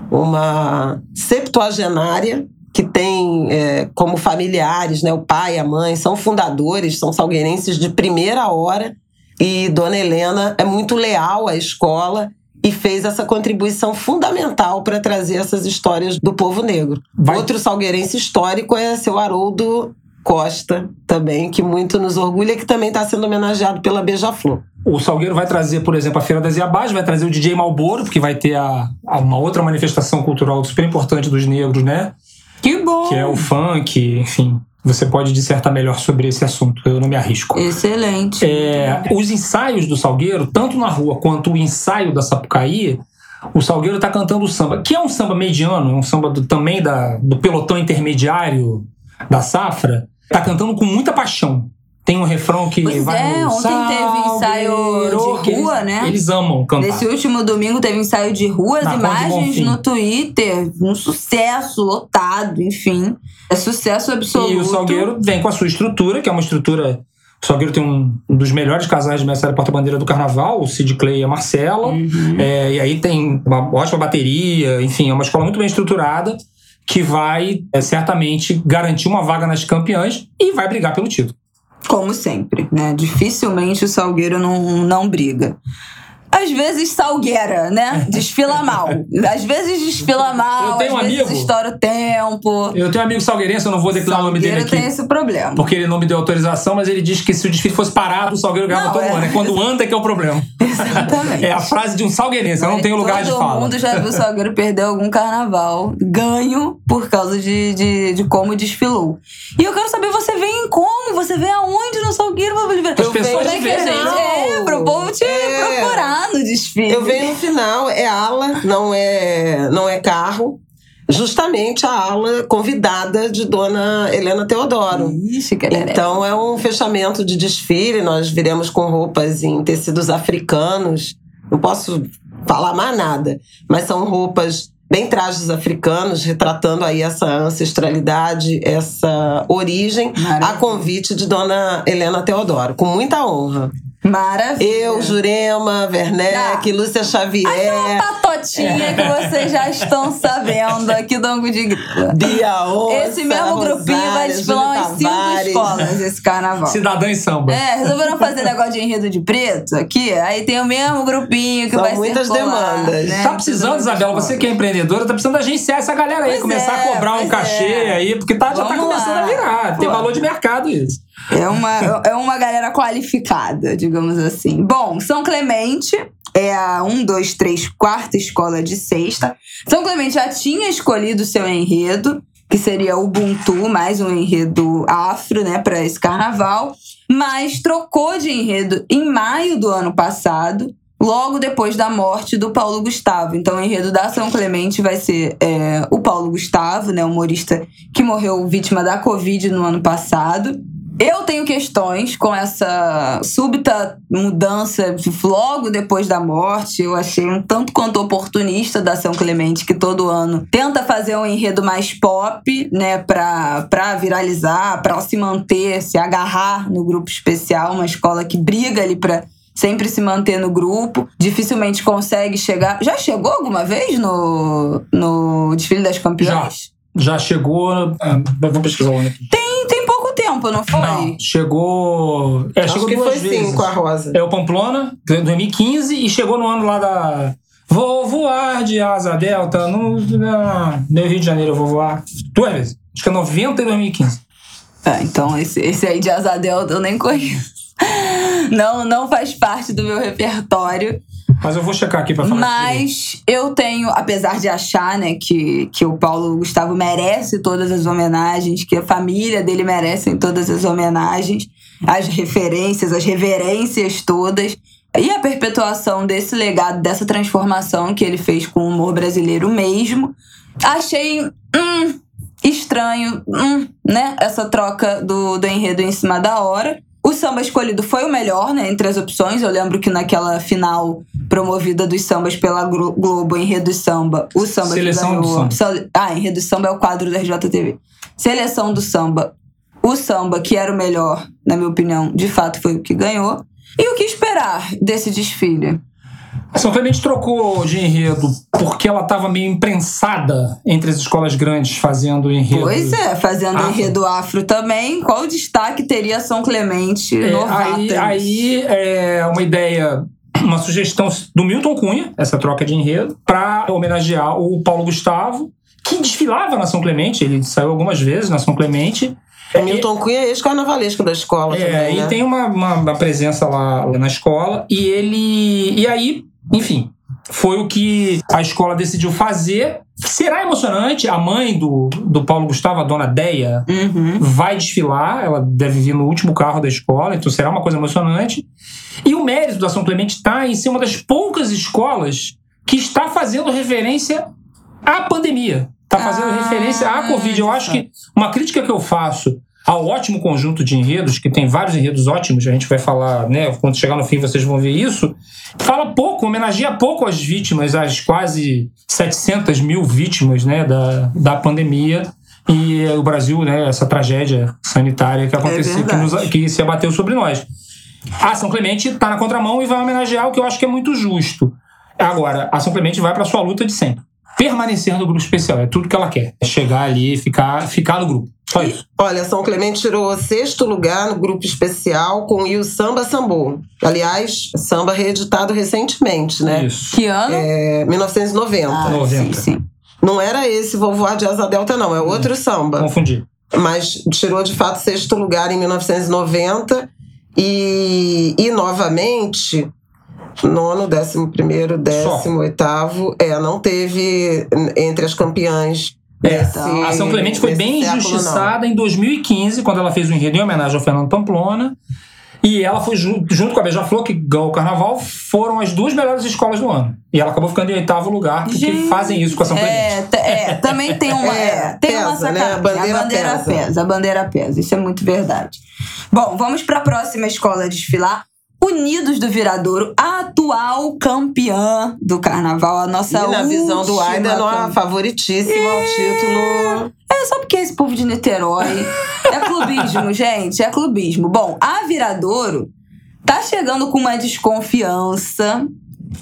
uma septuagenária que tem é, como familiares, né, o pai a mãe, são fundadores, são salgueirenses de primeira hora, e Dona Helena é muito leal à escola e fez essa contribuição fundamental para trazer essas histórias do povo negro. Vai- Outro salgueirense histórico é seu Haroldo Costa, também, que muito nos orgulha, que também está sendo homenageado pela Beija-Flor. O Salgueiro vai trazer, por exemplo, a Feira das Iabás, vai trazer o DJ Malboro, porque vai ter a, a- uma outra manifestação cultural super importante dos negros, né? Que bom! Que é o funk, enfim. Você pode dissertar melhor sobre esse assunto, eu não me arrisco. Excelente. É, os ensaios do Salgueiro, tanto na rua quanto o ensaio da Sapucaí, o Salgueiro está cantando o samba, que é um samba mediano, é um samba do- também da, do pelotão intermediário da safra, está cantando com muita paixão. Tem um refrão que Pois vai é, ontem teve ensaio de rua, eles, né? Eles amam cantar. Nesse último domingo teve ensaio de rua, as Na imagens no Twitter, um sucesso, lotado, enfim. É sucesso absoluto. E o Salgueiro vem com a sua estrutura, que é uma estrutura. O Salgueiro tem um dos melhores casais de mestre porta-bandeira do carnaval, o Sid Clay e a Marcela. Uhum. É, e aí tem uma ótima bateria, enfim, é uma escola muito bem estruturada que vai é, certamente garantir uma vaga nas campeãs e vai brigar pelo título. Como sempre, né? Dificilmente o Salgueiro não, não briga. Às vezes salgueira, né? Desfila mal. Às vezes desfila mal, Eu tenho às um vezes amigo- estoura o tempo. Eu tenho um amigo salgueirense, eu não vou declarar o nome dele Salgueiro aqui. tem esse problema. Porque ele não me deu autorização, mas ele disse que se o desfile fosse parado, o Salgueiro ganhava todo é. ano. É quando anda que é o problema. Exatamente. É a frase de um salgueirense, eu não tenho lugar de Todo fala. mundo já viu o Salgueiro perder algum carnaval ganho por causa de, de, de como desfilou. E eu quero saber, você vem como? Você vem aonde no Salgueiro? As pessoas Como é que a veem. gente... É, pro povo te É. procurar no desfile. Eu venho no final, é ala, não é, não é carro. Justamente a ala convidada de Dona Helena Teodoro. Ixi. Então é um fechamento de desfile. Nós viremos com roupas em tecidos africanos. Não posso falar mais nada, mas são roupas bem trajes africanos, retratando aí essa ancestralidade, essa origem, a Maravilha. convite de Dona Helena Teodoro, com muita honra. Maravilha. Eu, Jurema, Werneck, Lúcia Xavier, Patotinha que vocês já estão sabendo aqui do Ango de Grila. Bia Onça, Esse mesmo grupinho vai desfilar umas cinco escolas esse carnaval. Cidadã em samba. É, resolveram fazer negócio de enredo de preto aqui, aí tem o mesmo grupinho que São vai muitas circular, demandas. né? Tá precisando, Isabela, você que é empreendedora, tá precisando agenciar essa galera aí, Pois começar é, a cobrar um cachê é. aí, porque tá, já tá começando lá. a virar. Tem Pô. valor de mercado isso. É uma, é uma galera qualificada, digamos assim. Bom, São Clemente, é a 1, 2, 3, quarta escola de sexta. São Clemente já tinha escolhido seu enredo, que seria o Ubuntu, mais um enredo afro, né, para esse carnaval, mas trocou de enredo em maio do ano passado, logo depois da morte do Paulo Gustavo. Então, o enredo da São Clemente vai ser é, o Paulo Gustavo, né, humorista que morreu vítima da Covid no ano passado. Eu tenho questões com essa súbita mudança logo depois da morte. Eu achei um tanto quanto oportunista da São Clemente, que todo ano tenta fazer um enredo mais pop, né, pra, pra viralizar, pra se manter, se agarrar no grupo especial, uma escola que briga ali pra sempre se manter no grupo, dificilmente consegue chegar. Já chegou alguma vez no, no desfile das campeãs? Já. Já chegou. Ah, vamos pesquisar o ano aqui. Tem tempo, não foi? Não, chegou. É, Acho chegou que duas foi vezes. sim com a Rosa. É o Pamplona, 2015, e chegou no ano lá da. Vou voar de asa delta no, no Rio de Janeiro, eu vou voar duas vezes. Acho que é 90 e 2015. Ah, então esse, esse aí de asa delta eu nem conheço. Não, não faz parte do meu repertório. Mas eu vou checar aqui pra falar. Mas eu tenho, apesar de achar, né, que, que o Paulo Gustavo merece todas as homenagens, que a família dele merece todas as homenagens, as referências, as reverências todas. E a perpetuação desse legado, dessa transformação que ele fez com o humor brasileiro mesmo. Achei hum, estranho, hum, né? Essa troca do, do enredo em cima da hora. O samba escolhido foi o melhor, né? Entre as opções. Eu lembro que naquela final promovida dos sambas pela Glo- Globo, Enredo e Samba, o samba Seleção que do ganhou. Samba. Sel- Ah, Enredo e Samba é o quadro da RJTV. Seleção do samba. O samba, que era o melhor, na minha opinião, de fato foi o que ganhou. E o que esperar desse desfile? São Clemente trocou de enredo porque ela estava meio imprensada entre as escolas grandes fazendo enredo. Pois é, fazendo Afro. enredo afro também, qual destaque teria São Clemente É, novata? aí, aí é uma ideia, uma sugestão do Milton Cunha, essa troca de enredo, para homenagear o Paulo Gustavo, que desfilava na São Clemente, ele saiu algumas vezes na São Clemente. Milton Cunha é ex-carnavalesco da escola É, também, e né? tem uma, uma- uma presença lá, lá na escola, e ele. E aí, enfim, foi o que a escola decidiu fazer. Será emocionante. A mãe do, do Paulo Gustavo, a dona Deia, Uhum. vai desfilar, ela deve vir no último carro da escola, então será uma coisa emocionante. E o mérito da São Clemente está em ser uma das poucas escolas que está fazendo referência à pandemia. Está fazendo Ah, referência à Covid. Eu acho que uma crítica que eu faço ao ótimo conjunto de enredos, que tem vários enredos ótimos, a gente vai falar, né? Quando chegar no fim vocês vão ver isso. Fala pouco, homenageia pouco as vítimas, as quase 700 mil vítimas né, da, da pandemia e o Brasil, né, essa tragédia sanitária que aconteceu, que, verdade. nos- que se abateu sobre nós. A São Clemente está na contramão e vai homenagear o que eu acho que é muito justo. Agora, a São Clemente vai para sua luta de sempre. Permanecer no grupo especial, é tudo que ela quer. É chegar ali e ficar, ficar no grupo. Só. Olha, São Clemente tirou sexto lugar no grupo especial com o Samba Sambô. Aliás, samba reeditado recentemente, né? Isso. Que ano? É, 1990. Ah, 90. Sim, sim. Não era esse Vou Voar de Asa Delta, não. É outro samba. Confundi. Mas tirou, de fato, sexto lugar em 1990. E, e novamente, nono, décimo primeiro, décimo oitavo. É, não teve entre as campeãs. É, nesse- A São Clemente foi bem não. injustiçada em 2015, quando ela fez o enredo em homenagem ao Fernando Pamplona. E ela foi ju- junto com a Beija-Flor, que ganhou o carnaval, foram as duas melhores escolas do ano. E ela acabou ficando em oitavo lugar, porque Gente, fazem isso com a São Clemente. É, é, também tem uma, É, é, tem uma pesa, né? sacanagem. A bandeira a bandeira pesa. pesa. A bandeira pesa. Isso é muito verdade. Bom, vamos para a próxima escola desfilar. Unidos do Viradouro, a atual campeã do carnaval, a nossa E na visão do Aida, não é favoritíssima ao título. É só porque esse povo de Niterói. É clubismo, gente. É clubismo. Bom, a Viradouro tá chegando com uma desconfiança.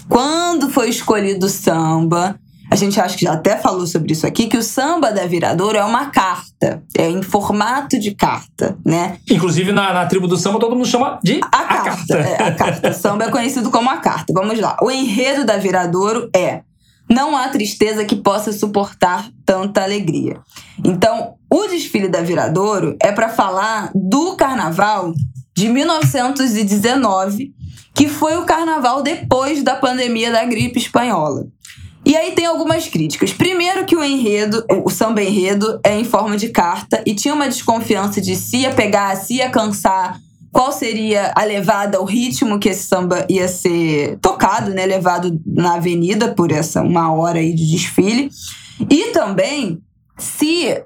Quando foi escolhido o samba, a gente acha que já até falou sobre isso aqui, que o samba da Viradouro é uma carta. É em formato de carta, né? Inclusive, na, na tribo do samba, todo mundo chama de A carta. É, a carta. O samba é conhecido como a carta. Vamos lá. O enredo da Viradouro é Não há tristeza que possa suportar tanta alegria. Então, o desfile da Viradouro é para falar do carnaval de 1919, que foi o carnaval depois da pandemia da gripe espanhola. E aí tem algumas críticas. Primeiro que o enredo, o samba enredo, é em forma de carta e tinha uma desconfiança de se ia pegar, se ia cansar, qual seria a levada, o ritmo que esse samba ia ser tocado, né, levado na avenida por essa uma hora aí de desfile. E também se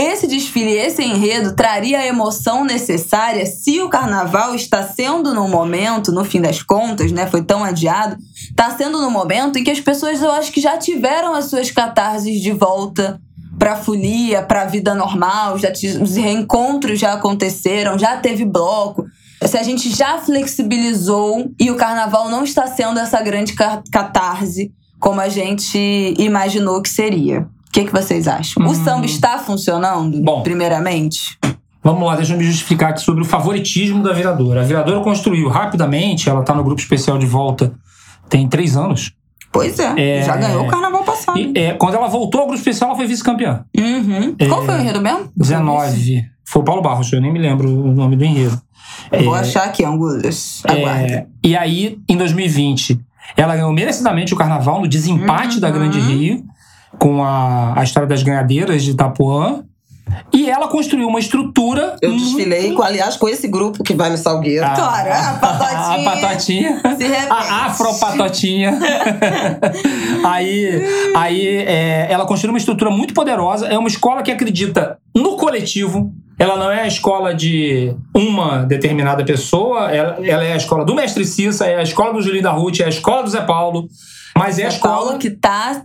esse desfile, esse enredo traria a emoção necessária se o carnaval está sendo no momento, no fim das contas, né, foi tão adiado, está sendo no momento em que as pessoas eu acho que já tiveram as suas catarses de volta para a folia, para a vida normal, já os reencontros já aconteceram, já teve bloco. Se a gente já flexibilizou e o carnaval não está sendo essa grande catarse como a gente imaginou que seria. O que, que vocês acham? Hum. O samba está funcionando, Bom, primeiramente? Vamos lá, deixa eu me justificar aqui sobre o favoritismo da viradora. A viradora construiu rapidamente, ela está no grupo especial de volta tem três anos. Pois é, é já ganhou o carnaval passado. E, é, quando ela voltou ao grupo especial, ela foi vice-campeã. Uhum. É, Qual foi o enredo mesmo? 19. Foi o Paulo Barros, eu nem me lembro o nome do enredo. Vou é, achar aqui, Angulas. É, e aí, em 2020, ela ganhou merecidamente o carnaval no desempate uhum. da Grande Rio com a, a história das ganhadeiras de Itapuã. E ela construiu uma estrutura. Eu desfilei, com, aliás, com esse grupo que vai no Salgueiro. Ah, claro, a patotinha. A patotinha. A afropatotinha. aí aí é, ela construiu uma estrutura muito poderosa. É uma escola que acredita no coletivo. Ela não é a escola de uma determinada pessoa, ela, ela é a escola do Mestre Cissa, é a escola do Julinho da Ruth, é a escola do Zé Paulo. Mas é a escola. Paulo que tá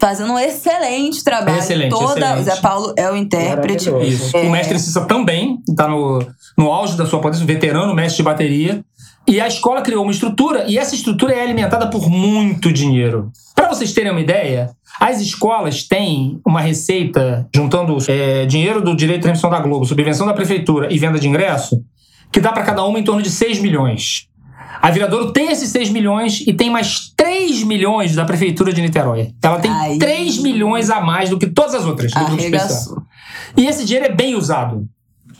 fazendo um excelente trabalho. Excelente, Toda, excelente. Zé Paulo é o intérprete. Isso. É... O mestre Cissa também está no, no auge da sua potência, veterano mestre de bateria. E a escola criou uma estrutura, e essa estrutura é alimentada por muito dinheiro. Para vocês terem uma ideia, as escolas têm uma receita, juntando é, dinheiro do direito de transmissão da Globo, subvenção da prefeitura e venda de ingresso, que dá para cada uma em torno de 6 milhões. A Viradouro tem esses 6 milhões e tem mais 3 milhões da Prefeitura de Niterói. Ela tem Ai. 3 milhões a mais do que todas as outras. E esse dinheiro é bem usado.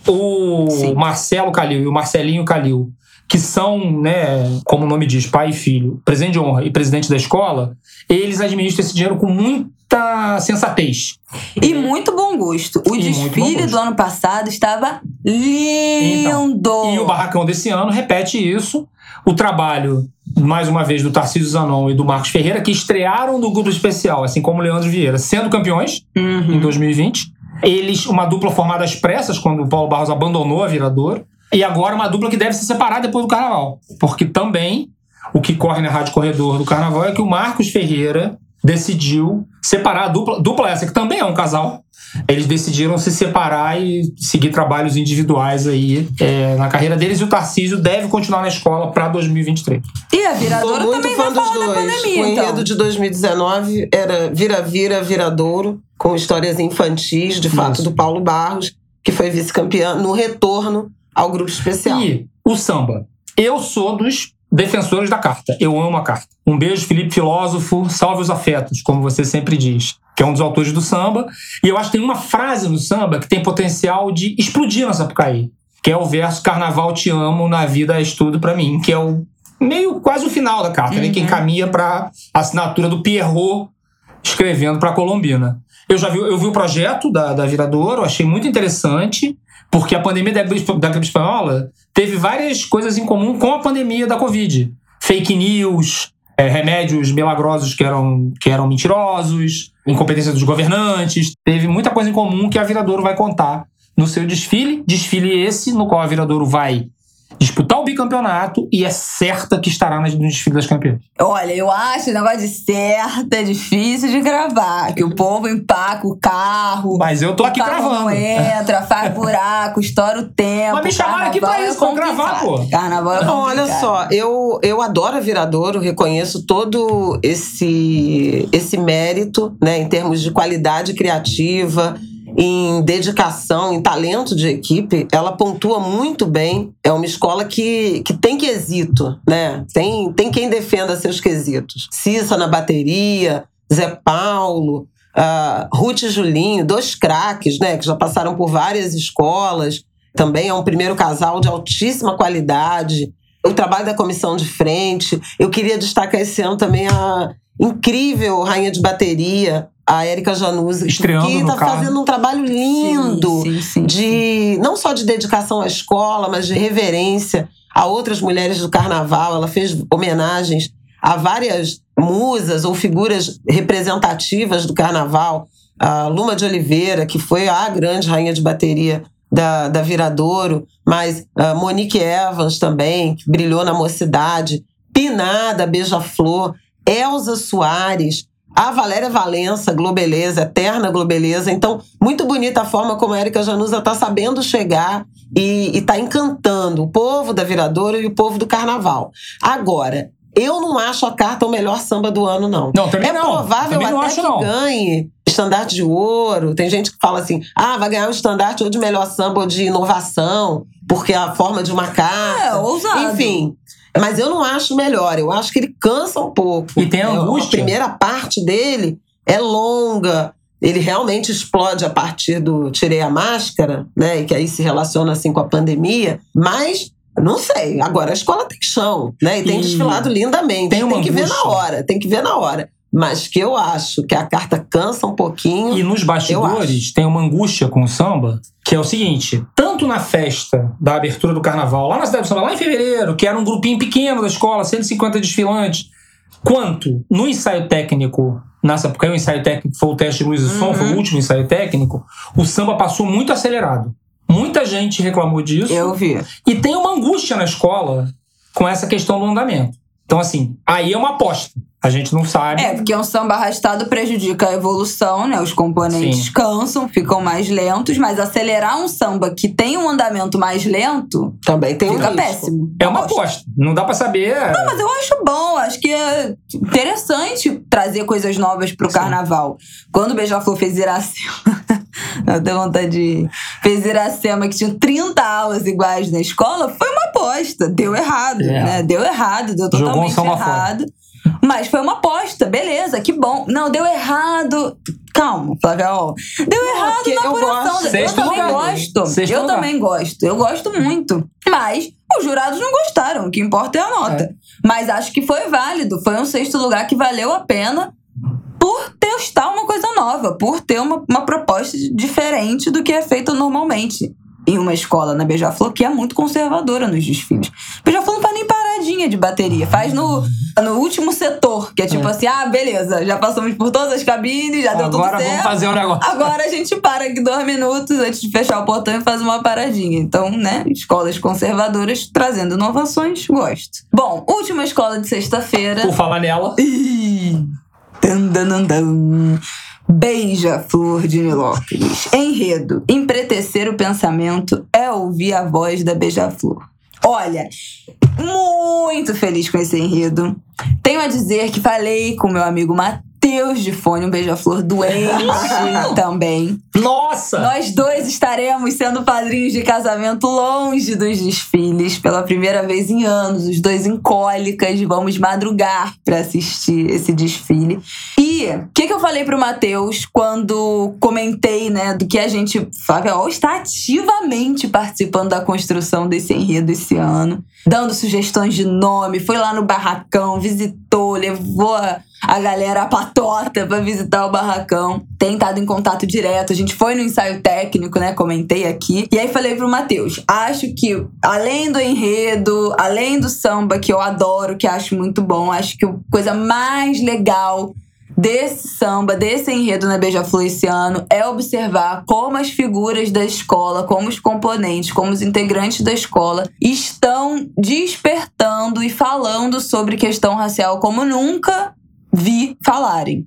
O Sim. Marcelo Calil e o Marcelinho Calil, que são, né, como o nome diz, pai e filho, presidente de honra e presidente da escola, eles administram esse dinheiro com muita sensatez. E muito bom gosto. O e desfile gosto. do ano passado estava lindo. Então, e o barracão desse ano repete isso o trabalho, mais uma vez, do Tarcísio Zanon e do Marcos Ferreira, que estrearam no grupo especial, assim como o Leandro Vieira, sendo campeões uhum. em 2020. Eles, uma dupla formada às pressas, quando o Paulo Barros abandonou a viradora. E agora uma dupla que deve se separar depois do carnaval. Porque também o que corre na Rádio Corredor do carnaval é que o Marcos Ferreira decidiu separar a dupla, dupla essa, que também é um casal. Eles decidiram se separar e seguir trabalhos individuais aí é, na carreira deles. E o Tarcísio deve continuar na escola para 2023. E a viradora Tô muito também fã dos dois. Pandemia, o então. enredo de 2019 era Vira-Vira, Viradouro, com histórias infantis, de fato, Isso. do Paulo Barros, que foi vice-campeão no retorno ao grupo especial. E o samba. Eu sou dos defensores da carta. Eu amo a carta. Um beijo, Felipe Filósofo. Salve os afetos, como você sempre diz. Que é um dos autores do samba. E eu acho que tem uma frase no samba que tem potencial de explodir na Sapucaí. Que é o verso Carnaval te amo, na vida és tudo para mim. Que é o meio quase o final da carta, uhum. né? Que encaminha para assinatura do Pierrot escrevendo para Colombina. Eu já vi, eu vi o projeto da, da Viradouro, achei muito interessante. Porque a pandemia da gripe, da gripe espanhola teve várias coisas em comum com a pandemia da Covid. Fake news, é, remédios milagrosos que eram, que eram mentirosos, incompetência dos governantes. Teve muita coisa em comum que a Viradouro vai contar no seu desfile. Desfile esse no qual a Viradouro vai disputar o bicampeonato e é certa que estará no desfile das campeãs. Olha, eu acho o negócio de certa é difícil de gravar, que o povo empaca o carro. Mas eu tô aqui gravando. entra, faz buraco, estoura o tempo. Mas me chamaram aqui pra é isso, pra gravar, pô. Carnaval é Não, olha só, eu, eu adoro a Viradouro, reconheço todo esse, esse mérito, né, em termos de qualidade criativa, em dedicação, em talento de equipe, ela pontua muito bem. É uma escola que, que tem quesito, né? Tem, tem quem defenda seus quesitos. Cissa na bateria, Zé Paulo, uh, Ruth e Julinho, dois craques, né? Que já passaram por várias escolas. Também é um primeiro casal de altíssima qualidade. o trabalho da comissão de frente. Eu queria destacar esse ano também a incrível rainha de bateria, a Érica Januzzi, Estreando que está fazendo um trabalho lindo Sim, sim, sim. de não só de dedicação à escola, mas de reverência a outras mulheres do carnaval. Ela fez homenagens a várias musas ou figuras representativas do carnaval. A Luma de Oliveira, que foi a grande rainha de bateria da, da Viradouro, mas a Monique Evans também, que brilhou na mocidade, Pinada, Beija-Flor, Elza Soares, a Valéria Valença, Globeleza, eterna Globeleza. Então, muito bonita a forma como a Erika Januza está sabendo chegar e está encantando o povo da Viradouro e o povo do Carnaval. Agora, eu não acho a carta o melhor samba do ano, não. Não, também é não. provável Também não até acho, que não. ganhe estandarte de ouro. Tem gente que fala assim: ah, vai ganhar um estandarte ou de melhor samba ou de inovação, porque é a forma de uma carta. É, ousado. Enfim. Mas eu não acho melhor. Eu acho que ele cansa um pouco. E tem a angústia. A primeira parte dele é longa. Ele realmente explode a partir do Tirei a Máscara, né? E que aí se relaciona assim com a pandemia. Mas não sei. Agora a escola tem chão, né? E tem E desfilado lindamente. tem uma que ver na angústia. hora. Tem que ver na hora. Mas que eu acho que a carta cansa um pouquinho. E nos bastidores tem uma angústia com o samba, que é o seguinte: tanto na festa da abertura do carnaval, lá na cidade do samba, lá em fevereiro, que era um grupinho pequeno da escola, 150 desfilantes, quanto no ensaio técnico, nessa época o ensaio técnico foi o teste de luz e som, Uhum. foi o último ensaio técnico, o samba passou muito acelerado. Muita gente reclamou disso. Eu vi. E tem uma angústia na escola com essa questão do andamento. Então, assim, aí é uma aposta. A gente não sabe. É, porque um samba arrastado prejudica a evolução, né? Os componentes Sim. cansam, ficam mais lentos, mas acelerar um samba que tem um andamento mais lento Também tem um fica risco. péssimo. É uma aposta. Não dá pra saber. Não, mas eu acho bom, acho que é interessante trazer coisas novas pro carnaval. Quando o Beija-Flor fez Iracema, eu tenho vontade de. Fez Iracema, que tinha 30 aulas iguais na escola, foi uma aposta. Deu errado, É. né? Deu errado, deu Jogou um totalmente fora. errado. Mas foi uma aposta, beleza, que bom. Não, deu errado. Calma, Flávia, ó. Deu errado porque na eu apuração. gosto. Eu Sexto também lugar. gosto. Sexto eu lugar. também gosto. Eu gosto muito. Mas os jurados não gostaram. O que importa é a nota. Mas acho que foi válido. Foi um sexto lugar que valeu a pena por testar uma coisa nova, por ter uma, uma proposta diferente do que é feito normalmente em uma escola na Beija-Flor, que é muito conservadora nos desfiles. Beija-Flor não faz nem paradinha de bateria, faz no, no último setor, que é tipo assim, ah, beleza, já passamos por todas as cabines, já deu Agora tudo certo. vamos fazer o negócio. Agora a gente para aqui dois minutos antes de fechar o portão e faz uma paradinha. Então, né, escolas conservadoras trazendo inovações, gosto. Bom, última escola de sexta-feira. Por falar nela. Ih, dan, dan, dan, dan. Beija-flor de Nilópolis. Enredo. Empretecer o pensamento é ouvir a voz da beija-flor. Olha, muito feliz com esse enredo. Tenho a dizer que falei com meu amigo Matheus de Fone, um beija-flor doente também. Nossa! Nós dois estaremos sendo padrinhos de casamento longe dos desfiles pela primeira vez em anos, os dois em cólicas, vamos madrugar para assistir esse desfile. E o que, que eu falei pro Matheus quando comentei, né, do que a gente. Flávia Ol está ativamente participando da construção desse enredo esse ano, dando sugestões de nome, foi lá no barracão, visitou, levou a, a galera, a patota, pra visitar o barracão. Tem estado em contato direto. A gente foi no ensaio técnico, né? Comentei aqui. E aí falei pro Matheus: acho que, além do enredo, além do samba, que eu adoro, que acho muito bom, acho que a coisa mais legal desse samba, desse enredo na Beija-Flor esse ano é observar como as figuras da escola, como os componentes, como os integrantes da escola estão despertando e falando sobre questão racial como nunca vi falarem.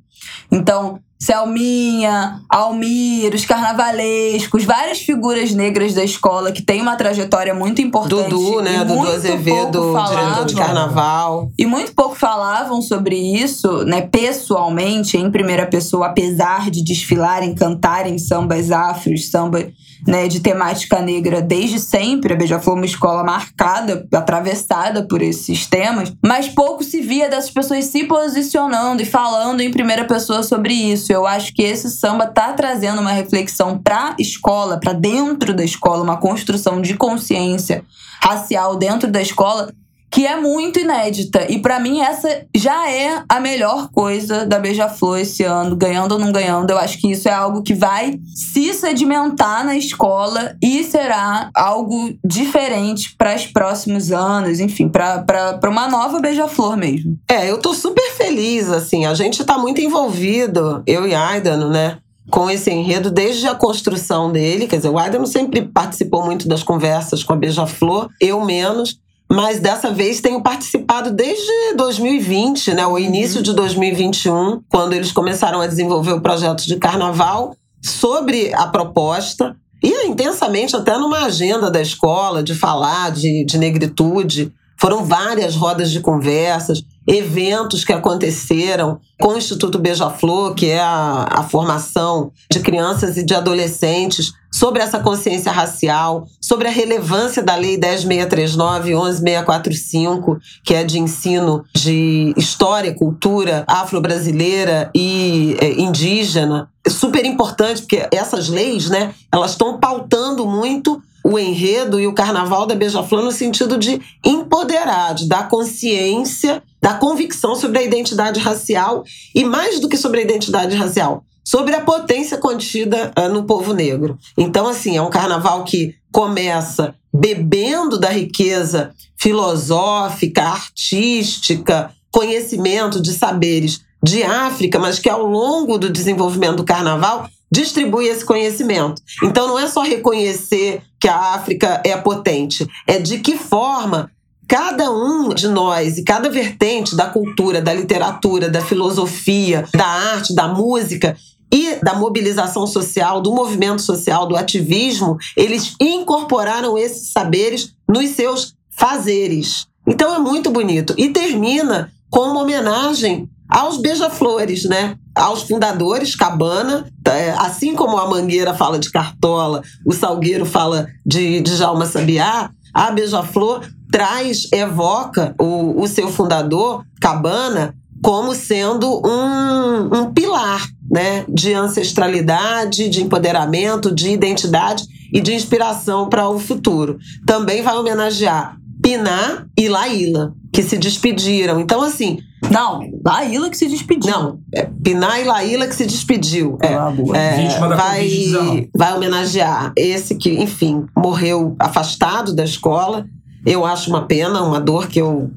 Então, Selminha, Almir, os carnavalescos, várias figuras negras da escola que têm uma trajetória muito importante. Dudu, né? Dudu Azevedo, diretor de carnaval. E muito pouco falavam sobre isso, né, pessoalmente, em primeira pessoa, apesar de desfilarem, cantarem sambas afros, samba né, de temática negra desde sempre. A Beija-Flor é uma escola marcada, atravessada por esses temas, mas pouco se via dessas pessoas se posicionando e falando em primeira pessoa sobre isso. Eu acho que esse samba tá trazendo uma reflexão pra escola, pra dentro da escola, uma construção de consciência racial dentro da escola que é muito inédita. E para mim essa já é a melhor coisa da Beija-Flor esse ano, ganhando ou não ganhando. Eu acho que isso é algo que vai se sedimentar na escola e será algo diferente para os próximos anos, enfim, para uma nova Beija-Flor mesmo. É, eu tô super feliz, assim, a gente tá muito envolvido, eu e Aidano, né? com esse enredo desde a construção dele. Quer dizer, o Adam sempre participou muito das conversas com a Beija-Flor, eu menos. Mas dessa vez tenho participado desde 2020, né, o início uhum. de 2021, quando eles começaram a desenvolver o projeto de carnaval sobre a proposta e intensamente até numa agenda da escola de falar de, de negritude. Foram várias rodas de conversas, eventos que aconteceram com o Instituto Beija-Flor, que é a, a formação de crianças e de adolescentes sobre essa consciência racial, sobre a relevância da Lei 10639 e 11645, que é de ensino de história, cultura afro-brasileira e é, indígena. É super importante, porque essas leis, né, elas estão pautando muito o enredo e o carnaval da Beija-Flor no sentido de empoderar, de dar consciência, da convicção sobre a identidade racial e mais do que sobre a identidade racial, sobre a potência contida uh, no povo negro. Então, assim, é um carnaval que começa bebendo da riqueza filosófica, artística, conhecimento de saberes de África, mas que ao longo do desenvolvimento do carnaval distribui esse conhecimento. Então não é só reconhecer que a África é potente, é de que forma cada um de nós e cada vertente da cultura, da literatura, da filosofia, da arte, da música e da mobilização social, do movimento social, do ativismo, eles incorporaram esses saberes nos seus fazeres. Então é muito bonito. E termina com uma homenagem aos beija-flores, né? Aos fundadores, Cabana, é, assim como a Mangueira fala de Cartola, o Salgueiro fala de, de Jalma Sabiá, a Beija-Flor traz, evoca o, o seu fundador, Cabana, como sendo um, um pilar né, de ancestralidade, de empoderamento, de identidade e de inspiração para o futuro. Também vai homenagear Piná e Laíla, que se despediram. Então, assim, não, Laíla que se despediu. Não, é Piná e Laíla que se despediu. É, ah, é, vai, vai homenagear esse que, enfim, morreu afastado da escola. Eu acho uma pena, uma dor que eu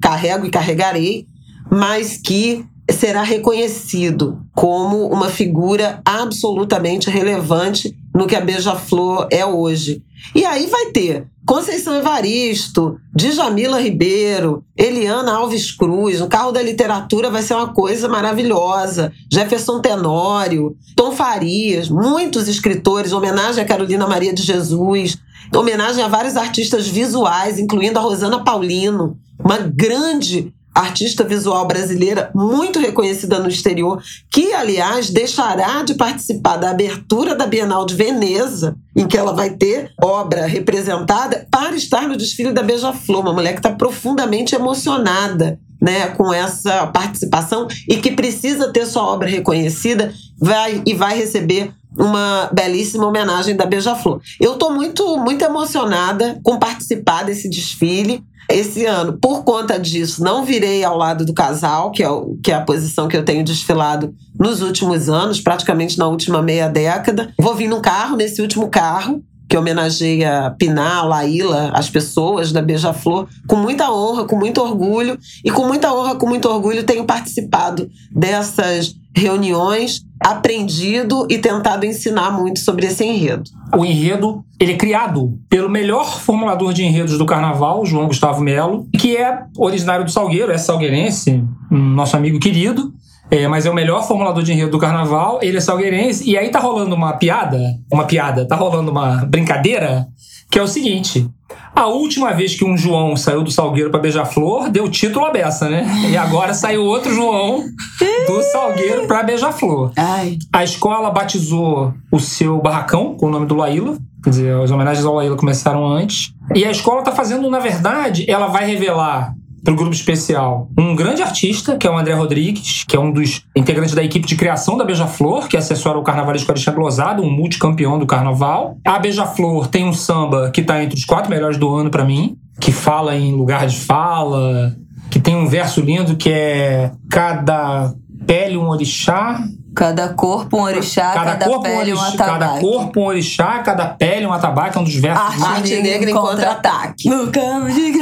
carrego e carregarei, mas que será reconhecido como uma figura absolutamente relevante no que a Beija-Flor é hoje. E aí vai ter Conceição Evaristo, Djamila Ribeiro, Eliana Alves Cruz, o carro da literatura vai ser uma coisa maravilhosa. Jefferson Tenório, Tom Farias, muitos escritores, homenagem a Carolina Maria de Jesus, homenagem a vários artistas visuais, incluindo a Rosana Paulino, uma grande artista visual brasileira muito reconhecida no exterior, que, aliás, deixará de participar da abertura da Bienal de Veneza, em que ela vai ter obra representada, para estar no desfile da Beija-Flor. Uma mulher que está profundamente emocionada né, com essa participação e que precisa ter sua obra reconhecida vai, e vai receber uma belíssima homenagem da Beija-Flor. Eu estou muito, muito emocionada com participar desse desfile. Esse ano, por conta disso, não virei ao lado do casal, que é, o, que é a posição que eu tenho desfilado nos últimos anos, praticamente na última meia década. Vou vir num carro, nesse último carro, que homenageia Pinar, Laíla, as pessoas da Beija-Flor, com muita honra, com muito orgulho. E com muita honra, com muito orgulho, tenho participado dessas reuniões, aprendido e tentado ensinar muito sobre esse enredo. O enredo ele é criado pelo melhor formulador de enredos do carnaval, João Gustavo Melo, que é originário do Salgueiro, é salgueirense, nosso amigo querido. É, mas é o melhor formulador de enredo do carnaval, ele é salgueirense, e aí tá rolando uma piada, uma piada, tá rolando uma brincadeira, que é o seguinte: a última vez que um João saiu do Salgueiro para Beija-Flor, deu título a beça, né? E agora saiu outro João do Salgueiro para Beija-Flor. A escola batizou o seu barracão com o nome do Laíla. Quer dizer, as homenagens ao Laíla começaram antes. E a escola está fazendo, na verdade, ela vai revelar para o grupo especial um grande artista, que é o André Rodrigues, que é um dos integrantes da equipe de criação da Beija-Flor, que assessora o carnavalesco Alexandre Lozado, um multicampeão do carnaval. A Beija-Flor tem um samba que está entre os quatro melhores do ano para mim, que fala em lugar de fala, que tem um verso lindo que é cada pele um orixá, Cada corpo um orixá, cada, cada, corpo pele um orixá, atabaque. cada corpo um orixá, cada pele um atabaque, é um dos versos Arte, mais, Arte negra negra em em contra-ataque. No campo de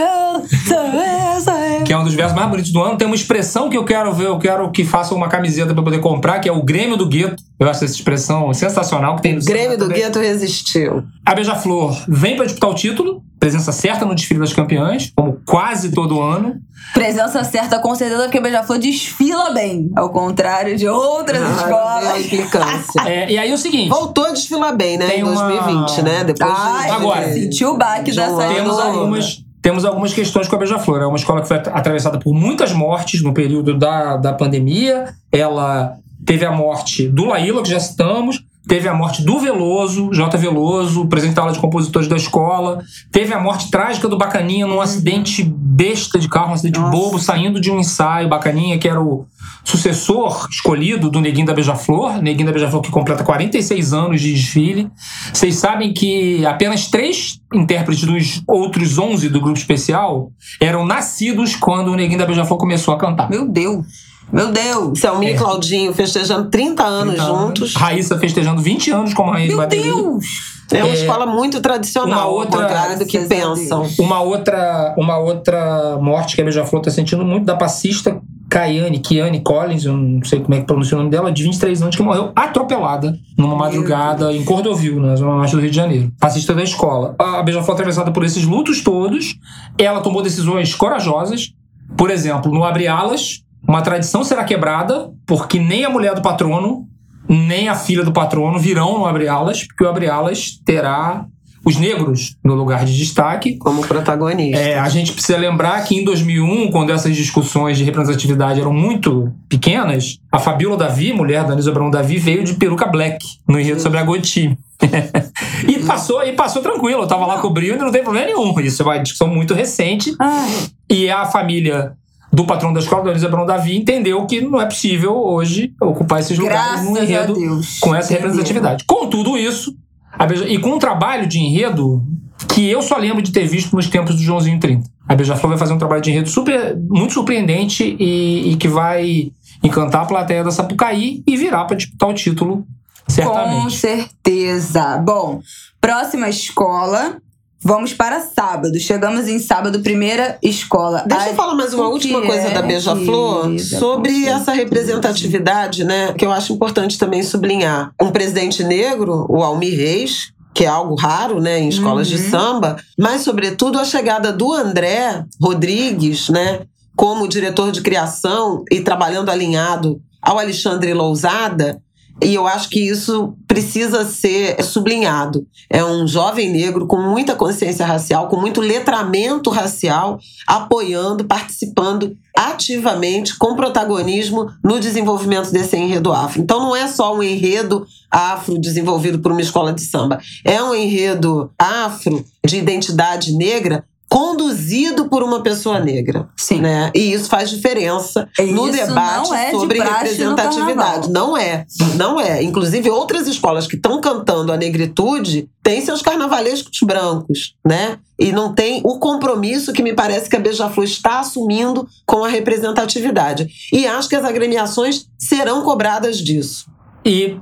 essa eu. que é um dos versos mais bonitos do ano. Tem uma expressão que eu quero ver, eu quero que faça uma camiseta pra poder comprar, que é o Grêmio do Gueto. Eu acho essa expressão sensacional que tem no Grêmio do também. Gueto resistiu. A Beija-Flor vem pra disputar o título, presença certa no desfile das campeãs, como quase todo ano. Presença certa, com certeza, porque Beija-Flor desfila bem. Ao contrário de outras Ah, escolas. a implicância. É, e aí é o seguinte, Voltou a desfilar bem, né? Em uma- 2020, né? Depois de- Ai, Agora, sentiu o baque de um dessa temos algumas, temos algumas questões com a Beija-Flor. É uma escola que foi at- atravessada por muitas mortes no período da, da pandemia. Ela teve a morte do Laíla, que já citamos. Teve a morte do Veloso, J. Veloso, presidente da aula de compositores da escola. Teve a morte trágica do Bacaninha num acidente besta de carro, um acidente Nossa. bobo, saindo de um ensaio. Bacaninha, que era o sucessor escolhido do Neguinho da Beija-Flor. Neguinho da Beija-Flor que completa 46 anos de desfile. Vocês sabem que apenas três intérpretes dos outros 11 do grupo especial eram nascidos quando o Neguinho da Beija-Flor começou a cantar. Meu Deus. Meu Deus. Selminha É. e Claudinho festejando 30 anos 30 anos. juntos. Raíssa festejando 20 anos como rainha de Meu bateria. Deus. É uma É, escola muito tradicional, uma ao outra- contrário do que pensam. Uma outra, uma outra morte que a Beija-Flor tá sentindo muito da passista Kayane, Kiane Collins, eu não sei como é que pronuncia o nome dela, de 23 anos, que morreu atropelada numa Meu madrugada em Cordovil, na zona norte do Rio de Janeiro. Passista da escola. A Beija-Flor atravessada por esses lutos todos, ela tomou decisões corajosas. Por exemplo, no Abre Alas, uma tradição será quebrada, porque nem a mulher do patrono, nem a filha do patrono virão no Abre Alas, porque o Abre Alas terá os negros no lugar de destaque. Como protagonista. É, a gente precisa lembrar que em 2001, quando essas discussões de representatividade eram muito pequenas, a Fabiola Davi, mulher da Anisa Abrão Davi, veio de peruca black no enredo sobre a Goti. e passou e passou tranquilo. Eu tava lá cobrindo e não tem problema nenhum. Isso é uma discussão muito recente. Ai, E a família do patrão da escola, da Anisa Abrão Davi, entendeu que não é possível hoje ocupar esses lugares num enredo Deus. com essa Entendeu? representatividade. Com tudo isso, a Beija- e com um trabalho de enredo que eu só lembro de ter visto nos tempos do Joãozinho 30. A Beija-Flor vai fazer um trabalho de enredo super, muito surpreendente e, e que vai encantar a plateia da Sapucaí e virar para disputar o título, Com certamente. certeza. Bom, próxima escola. Vamos para sábado. Chegamos em sábado, primeira escola. Deixa Ai, eu falar mais uma última coisa é, da Beija-Flor sobre essa representatividade, né? Que eu acho importante também sublinhar. Um presidente negro, o Almir Reis, que é algo raro, né, em escolas de Uhum. samba, mas sobretudo a chegada do André Rodrigues, né, como diretor de criação e trabalhando alinhado ao Alexandre Lousada, e eu acho que isso precisa ser sublinhado. É um jovem negro com muita consciência racial, com muito letramento racial, apoiando, participando ativamente, com protagonismo no desenvolvimento desse enredo afro. Então não é só um enredo afro desenvolvido por uma escola de samba, é um enredo afro de identidade negra conduzido por uma pessoa negra, Sim. né? E isso faz diferença no Isso debate não é de sobre no representatividade. Não é, não é. Inclusive outras escolas que estão cantando a negritude têm seus carnavalescos brancos, né? E não tem o compromisso que me parece que a Beija-Flor está assumindo com a representatividade. E acho que as agremiações serão cobradas disso. E,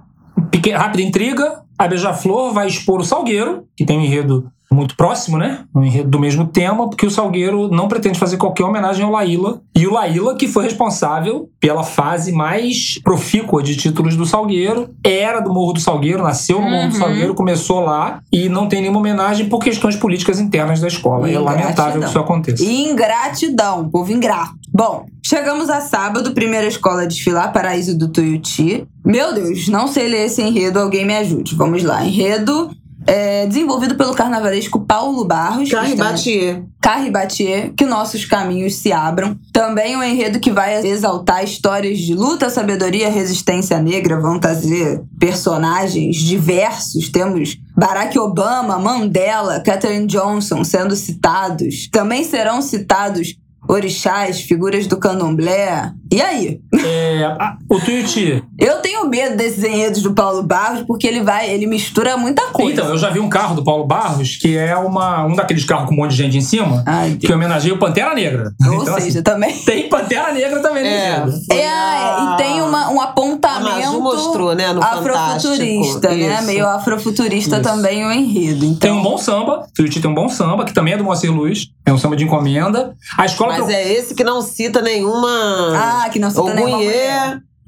rápida intriga, a Beija-Flor vai expor o Salgueiro, que tem um enredo muito próximo, né? Um enredo do mesmo tema, porque o Salgueiro não pretende fazer qualquer homenagem ao Laíla. E o Laíla, que foi responsável pela fase mais profícua de títulos do Salgueiro, era do Morro do Salgueiro, nasceu no Morro do Uhum. Salgueiro, começou lá, e não tem nenhuma homenagem por questões políticas internas da escola. É lamentável que isso aconteça. Ingratidão, povo ingrato. Bom, chegamos a sábado, primeira escola a desfilar, Paraíso do Tuiuti. Meu Deus, não sei ler esse enredo, alguém me ajude. Vamos lá. Enredo é, desenvolvido pelo carnavalesco Paulo Barros. está- Batier. Carre Batier, que nossos caminhos se abram. Também um enredo que vai exaltar histórias de luta, sabedoria, resistência negra. Vão trazer personagens diversos. Temos Barack Obama, Mandela, Katherine Johnson sendo citados. Também serão citados orixás, figuras do candomblé. E aí? É, a- o Tuiuti. Eu tenho medo desses enredos do Paulo Barros, porque ele vai, ele mistura muita coisa. Então, eu já vi um carro do Paulo Barros, que é uma, um daqueles carros com um monte de gente em cima, Ai, que homenageia o Pantera Negra. Ou Então, assim, seja, também. tem Pantera Negra também no É, É, e tem uma, um a apontamento Maju mostrou, né, no afrofuturista, né? Meio afrofuturista Isso. também o enredo. Então, Tem um bom samba, Tuiuti tem um bom samba, que também é do Moacir Luz, é um samba de encomenda. A escola Mas pro- é esse que não cita nenhuma. Ah, que não cita nenhuma mulher.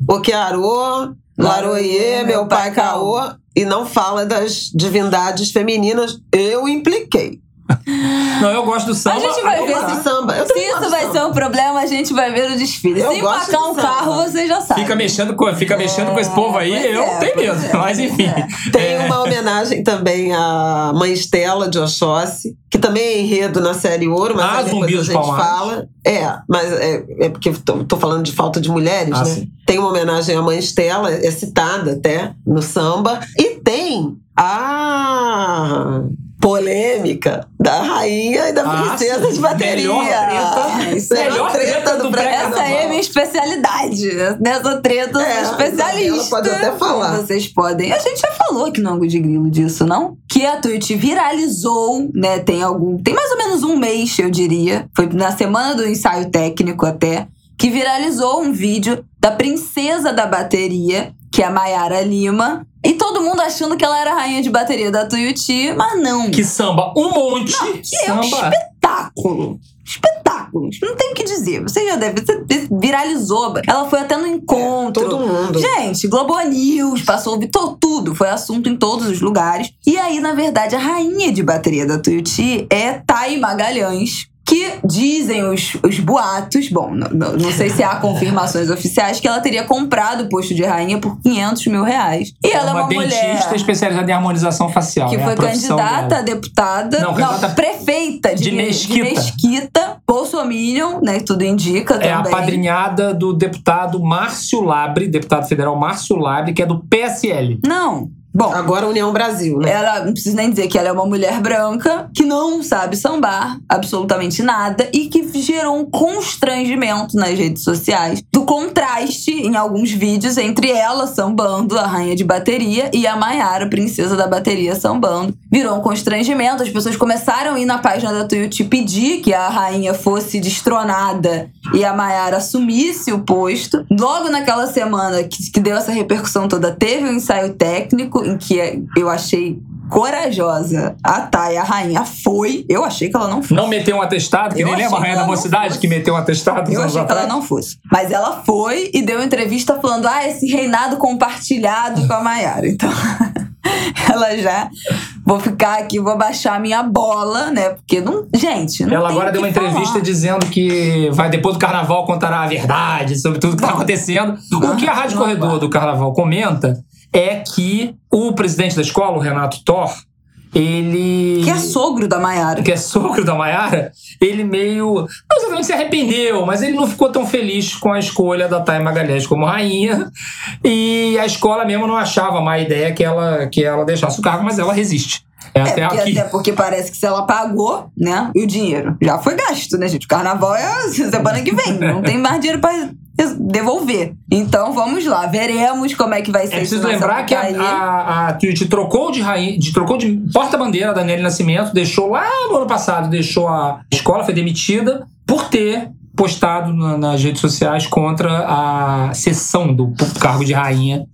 Ogunhê, Okearô, Laroie, meu pai Caô. E não fala das divindades femininas. Eu impliquei. Não, eu gosto do samba. A gente vai ver. Esse samba. Eu Se isso vai de ser um problema, a gente vai ver no desfile. Eu Se empacar de um samba. carro, você já sabe. Fica mexendo com, fica mexendo com esse povo aí, eu é, tenho medo. é, Mas enfim. é. Tem É. uma homenagem também à mãe Estela de Oxóssi, que também é enredo na série Ouro, mas Ah, aí depois Zumbi a gente Palmares. fala. É, mas é, é porque eu tô, tô falando de falta de mulheres, Ah, né? sim. Tem uma homenagem à mãe Estela, é citada até no samba. E tem a polêmica da rainha e da Ah, princesa sim. de bateria. Melhor treta. Ah, isso é Melhor treta do Essa aí é minha especialidade. Nessa treta, eu É, sou especialista. ela pode até falar. Vocês podem. A gente já falou aqui no Angu de Grilo disso, não? Que a Twitch viralizou, né? Tem algum. Tem mais ou menos um mês, eu diria. Foi na semana do ensaio técnico até. Que viralizou um vídeo da princesa da bateria, que é a Mayara Lima. E todo mundo achando que ela era a rainha de bateria da Tuiuti, mas não. Que samba um monte. que é um samba. espetáculo. Espetáculo. Não tem o que dizer. Você já deve. Você viralizou. Ela foi até no encontro. Todo mundo. Gente, Globo News passou, vitou tudo, foi assunto em todos os lugares. E aí, na verdade, a rainha de bateria da Tuiuti é Thay Magalhães. Que dizem os, os boatos, bom, não, não- não sei se há confirmações oficiais, que ela teria comprado o posto de rainha por 500 mil reais. E ela é uma, dentista mulher especializada em harmonização facial. que é foi candidata dela. a deputada, Não, não, candidata prefeita de, de de Mesquita. Mesquita, Bolsominion, né, tudo indica É a padrinhada do deputado Márcio Labre, deputado federal Márcio Labre, que é do PSL. Não. Bom, Agora União Brasil, né? ela não preciso nem dizer que ela é uma mulher branca que não sabe sambar absolutamente nada e que gerou um constrangimento nas redes sociais do contraste em alguns vídeos entre ela sambando, a rainha de bateria, e a Maiara, princesa da bateria, sambando. Virou um constrangimento, as pessoas começaram a ir na página da Tuiuti pedir que a rainha fosse destronada e a Maiara assumisse o posto. Logo naquela semana que, que deu essa repercussão toda, teve um ensaio técnico em que eu achei corajosa. A Thay, a rainha, foi. Eu achei que ela não foi. Não meteu um atestado, que Eu nem lembra a Rainha da Mocidade, fosse. que meteu um atestado Eu achei que ela não fosse. Mas ela foi e deu entrevista falando: ah, esse reinado compartilhado com a Maiara. Então, ela já. Vou ficar aqui, vou baixar a minha bola, né? Porque não. Gente, não Ela agora deu uma entrevista falar. dizendo que vai depois do carnaval contará a verdade sobre tudo que está acontecendo. O que a Rádio Corredor do Carnaval comenta é que o presidente da escola, o Renato Thor, ele. Que é sogro da Maiara. que é sogro da Maiara, ele meio. Não exatamente se arrependeu, mas ele não ficou tão feliz com a escolha da Thay Magalhães como rainha. E a escola mesmo não achava má ideia que ela, que ela deixasse o cargo, mas ela resiste. É, É, até porque, aqui. até porque parece que se ela pagou, né? E o dinheiro já foi gasto, né, gente? O carnaval é semana que vem. Não tem mais dinheiro pra devolver. Então vamos lá, veremos como é que vai ser É preciso lembrar que a, a, a Twitch trocou de rainha, de, trocou de porta-bandeira da Nelly Nascimento, deixou lá no ano passado, deixou a escola, foi demitida por ter postado na- nas redes sociais contra a cessão do cargo de rainha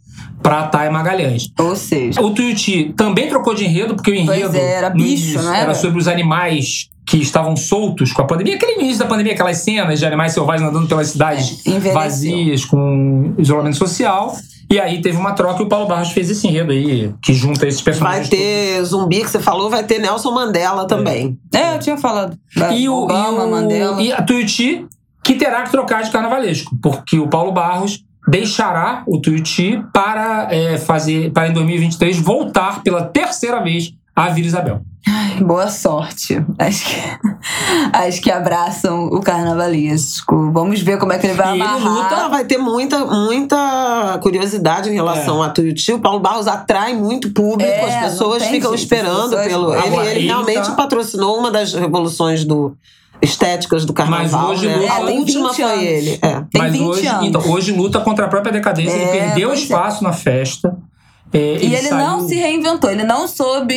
para Thay Magalhães. Ou seja, O Tuiuti também trocou de enredo, porque o enredo é, era bicho, início era sobre os animais que estavam soltos com a pandemia. Aquele início da pandemia, aquelas cenas de animais selvagens andando pelas cidades É, vazias, com isolamento social. E aí teve uma troca e o Paulo Barros fez esse enredo aí, que junta esses Vai personagens. ter zumbi que você falou, vai ter Nelson Mandela também. é, eu tinha falado. todos. E o, Obama, e, o, Mandela. e a Tuiuti, que terá que trocar de carnavalesco, porque o Paulo Barros deixará o Tuiuti para é, fazer, para em 2023 voltar pela terceira vez a Vila Isabel. Boa sorte. Acho que, acho que abraçam o carnavalesco. Vamos ver como é que ele vai E ele amarrar. luta- Ah, vai ter muita, muita curiosidade em relação a Tuiuti. O Paulo Barros atrai muito público, É, as não pessoas ficam jeito, esperando pessoas- pelo. Ele, ele ele realmente patrocinou uma das revoluções do. estéticas do carnaval. hoje né? luta- A É, tem última 20 foi anos. ele. É. Tem Mas 20 hoje, anos. então, hoje luta contra a própria decadência. ele É, perdeu pois é. espaço na festa. É, E ele não saiu- se reinventou, ele não soube.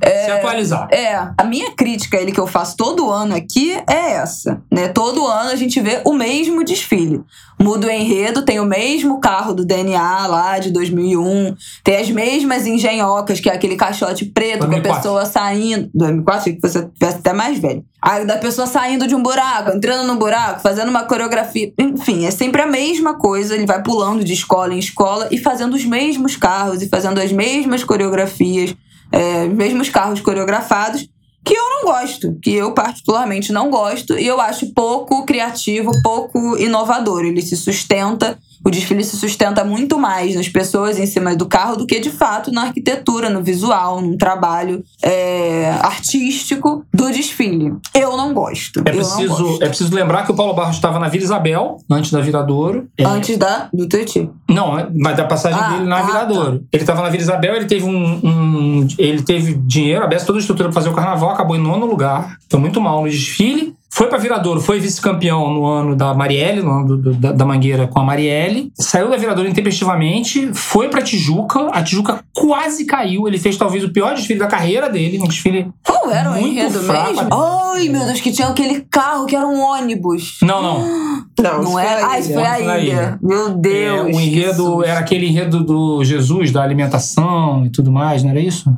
É, se atualizar. É, a minha crítica a ele que eu faço todo ano aqui é essa, né? Todo ano a gente vê o mesmo desfile. Muda o enredo, tem o mesmo carro do DNA lá de 2001, tem as mesmas engenhocas, que é aquele caixote preto com a 2004. pessoa saindo. 2004, achei que você tivesse até mais velho. A da pessoa saindo de um buraco, entrando no buraco, fazendo uma coreografia. Enfim, é sempre a mesma coisa. Ele vai pulando de escola em escola e fazendo os mesmos carros e fazendo as mesmas coreografias é, os mesmos carros coreografados, que eu não gosto, que eu particularmente não gosto, e eu acho pouco criativo, pouco inovador. Ele se sustenta, o desfile se sustenta muito mais nas pessoas em cima do carro do que de fato na arquitetura, no visual, num trabalho é, artístico do desfile. Eu não gosto. É preciso, gosto. é preciso lembrar que o Paulo Barros estava na Vila Isabel, antes da Viradouro. É, Antes da, do Tuiuti. Não, é- mas da passagem Ah, dele na ah, Viradouro. Ele estava na Vila Isabel, ele teve um, um- ele teve dinheiro, aberto toda a estrutura para fazer o carnaval, acabou em nono lugar. Foi muito mal no desfile. Foi para Viradouro, foi vice-campeão no ano da Marielle, no ano do- do- da, da Mangueira com a Marielle. Saiu da Viradouro intempestivamente, foi para Tijuca. A Tijuca quase caiu. Ele fez talvez o pior desfile da carreira dele, um desfile. Qual era o Muito enredo fraco. mesmo? Ai, meu Deus, que tinha aquele carro que era um ônibus. Não, não. Não, Não era? Ah, a isso foi a ilha. ilha. Meu É, Deus. o enredo Jesus. era aquele enredo do Jesus, da alimentação e tudo mais, não era isso?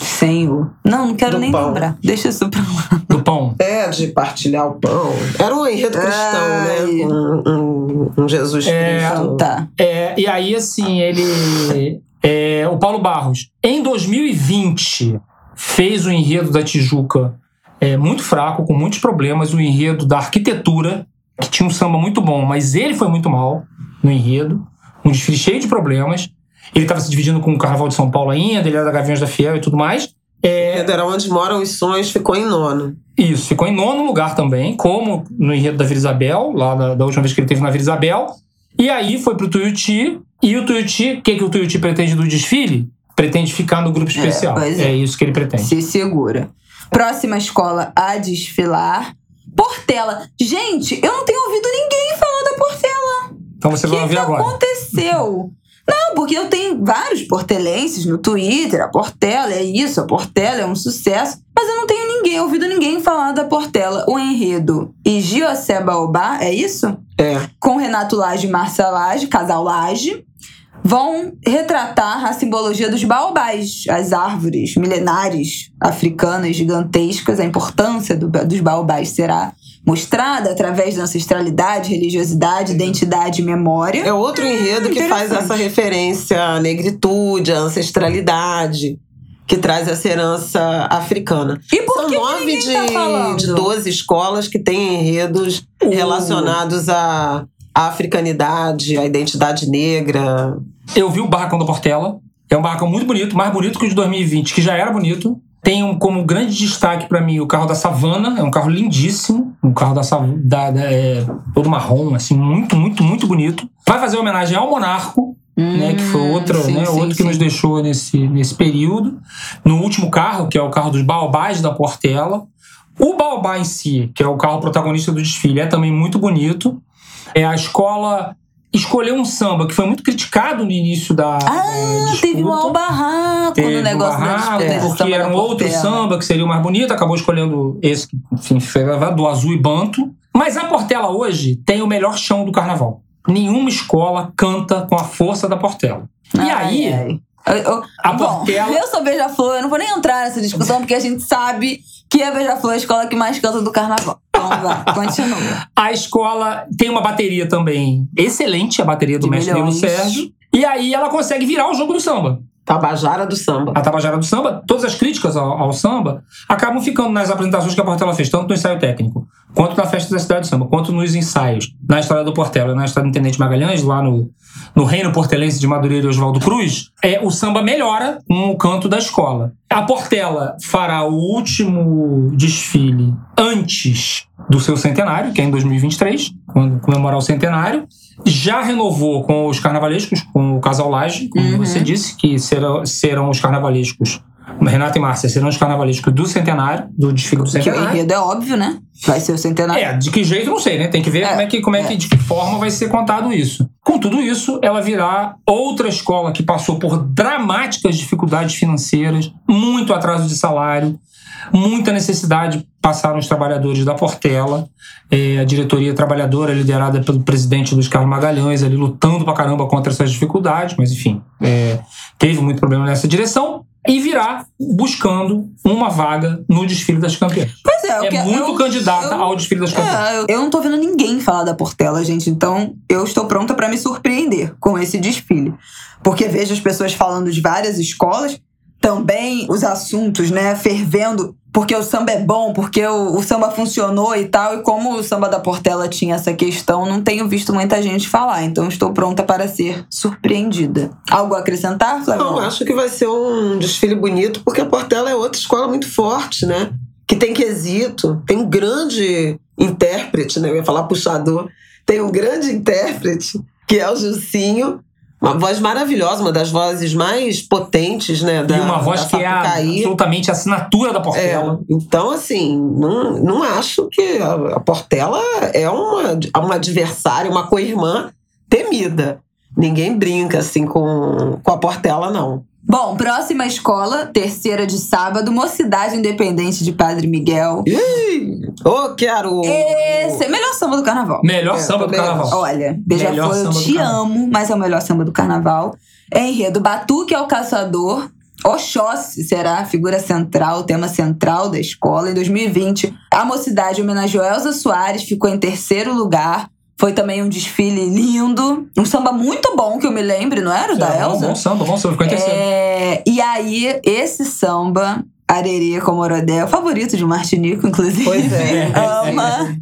Senhor. Não, não quero Do nem pão. lembrar. Deixa isso pra lá. Do pão. É, de partilhar o pão. Era um enredo cristão, Ai. né? Um, um- um Jesus É, Cristo. Então tá. É, e aí, assim, ele. é, o Paulo Barros, em 2020, fez o enredo da Tijuca é, muito fraco, com muitos problemas. O enredo da arquitetura, que tinha um samba muito bom, mas ele foi muito mal no enredo. Um desfile cheio de problemas. Ele estava se dividindo com o Carnaval de São Paulo ainda, ele era da Gaviões da Fiel e tudo mais. O enredo era onde moram os sonhos, ficou em nono. Isso, ficou em nono lugar também, como no enredo da Vila Isabel, lá da, da última vez que ele teve na Vila Isabel. E aí foi pro Tuiuti, e o Tuiuti, o que, que o Tuiuti pretende do desfile? Pretende ficar no grupo especial. pois é. é. isso que ele pretende. Se segura. Próxima escola a desfilar. Portela. Gente, eu não tenho ouvido ninguém falar da Portela. Então você O vai que, ouvir que agora. aconteceu? Não, porque eu tenho vários portelenses no Twitter. A Portela é isso, a Portela é um sucesso. Mas eu não tenho ninguém, ouvido ninguém falar da Portela. O enredo e Giocé Baobá, é isso? É. com Renato Lage e Márcia Lage, casal Lage, vão retratar a simbologia dos baobás, as árvores milenares africanas gigantescas. A importância do- dos baobás será mostrada através da ancestralidade, religiosidade, identidade e memória. É outro enredo que faz essa referência à negritude, à ancestralidade, que traz essa herança africana. E por São que, nove de, tá de 12 escolas que têm enredos Uh. relacionados à à africanidade, à identidade negra. Eu vi o Barracão da Portela. É um barracão muito bonito, mais bonito que o de 2020, que já era bonito. Tem um, como grande destaque pra mim o carro da Savana. É um carro lindíssimo. Um carro da Savana, é, todo marrom, assim, muito, muito, muito bonito. Vai fazer homenagem ao Monarco, né, que foi outra, Hum, sim, né, sim, outro que sim. nos deixou nesse, nesse período. No último carro, que é o carro dos Baobás da Portela. O Baobá em si, que é o carro protagonista do desfile, é também muito bonito. É, a escola escolheu um samba que foi muito criticado no início da, Ah, disputa. teve um barraco Teve no um negócio da disputa porque era um outro Portela. samba que seria o mais bonito, acabou escolhendo esse que, enfim, foi gravado, do azul e banto. Mas a Portela hoje tem o melhor chão do carnaval. Nenhuma escola canta com a força da Portela. E Ai, aí, ai. Eu- eu- a Bom, Portela. eu sou beija-flor, eu não vou nem entrar nessa discussão, porque a gente sabe que a beija-flor é a escola que mais canta do carnaval. Então vai, continua. A escola tem uma bateria também excelente, a bateria do De mestre Nilo. Sérgio. E aí ela consegue virar o jogo do samba. Tabajara do samba. a Tabajara do Samba, todas as críticas ao, ao samba acabam ficando nas apresentações que a Portela fez, tanto no ensaio técnico, quanto na festa da Cidade do Samba, quanto nos ensaios, na história do Portela, na história do Intendente Magalhães, lá no, no Reino Portelense de Madureira e Oswaldo Cruz, é, o samba melhora com o canto da escola. A Portela fará o último desfile antes do seu centenário, que é em 2023, quando comemorar o centenário. Já renovou com os carnavalescos, com o Casal Laje, como Uhum. você disse, que serão, serão os carnavalescos Renata e Márcia serão os carnavalescos do centenário, do desfile do Que o centenário. enredo é óbvio, né? Vai ser o centenário. É, de que jeito não sei, né? Tem que ver É, como é que, como é que, é. de que forma vai ser contado isso. Com tudo isso, ela virá outra escola que passou por dramáticas dificuldades financeiras, muito atraso de salário, muita necessidade passaram os trabalhadores da Portela, é, a diretoria trabalhadora liderada pelo presidente Luiz Carlos Magalhães ali lutando pra caramba contra essas dificuldades, mas enfim, é, teve muito problema nessa direção e virá buscando uma vaga no desfile das campeãs. Pois é, eu É que- muito eu- candidata eu- ao desfile das campeãs. É, eu, eu não tô vendo ninguém falar da Portela, gente. Então, eu estou pronta pra me surpreender com esse desfile. Porque vejo as pessoas falando de várias escolas, também os assuntos, né, fervendo, porque o samba é bom, porque o, o samba funcionou e tal. E como o samba da Portela tinha essa questão, não tenho visto muita gente falar. Então, estou pronta para ser surpreendida. Algo a acrescentar, Flávio? Não, acho que vai ser um desfile bonito, porque a Portela é outra escola muito forte, né? Que tem quesito, tem um grande intérprete, né? Eu ia falar puxador. Tem um grande intérprete, que é o Gilcinho. Uma voz maravilhosa, uma das vozes mais potentes, né? Da, e uma voz que é Sapucaí. absolutamente a assinatura da É, Portela. então, assim, não, não acho que a, a Portela é uma, uma adversária, uma co-irmã temida. Ninguém brinca, assim, com, com a Portela, não. Bom, próxima escola, terceira de sábado, Mocidade Independente de Padre Miguel. Ih, Ô, quero... Esse é o melhor samba do carnaval. Melhor É, samba do carnaval. Olha, Melhor Beija-Flor, eu samba do te carnaval. amo, mas é o melhor samba do carnaval. É enredo Batuque é o Caçador. Oxóssi será a figura central, o tema central da escola. Em 2020, a mocidade homenageou Elza Soares, ficou em terceiro lugar. Foi também um desfile lindo. Um samba muito bom, que eu me lembre, não era o da É, bom, Elza? bom samba, bom samba. Ficou. É, e aí, esse samba, Arerê Comorodé, é o favorito de Martinico, inclusive. Pois é. Ama.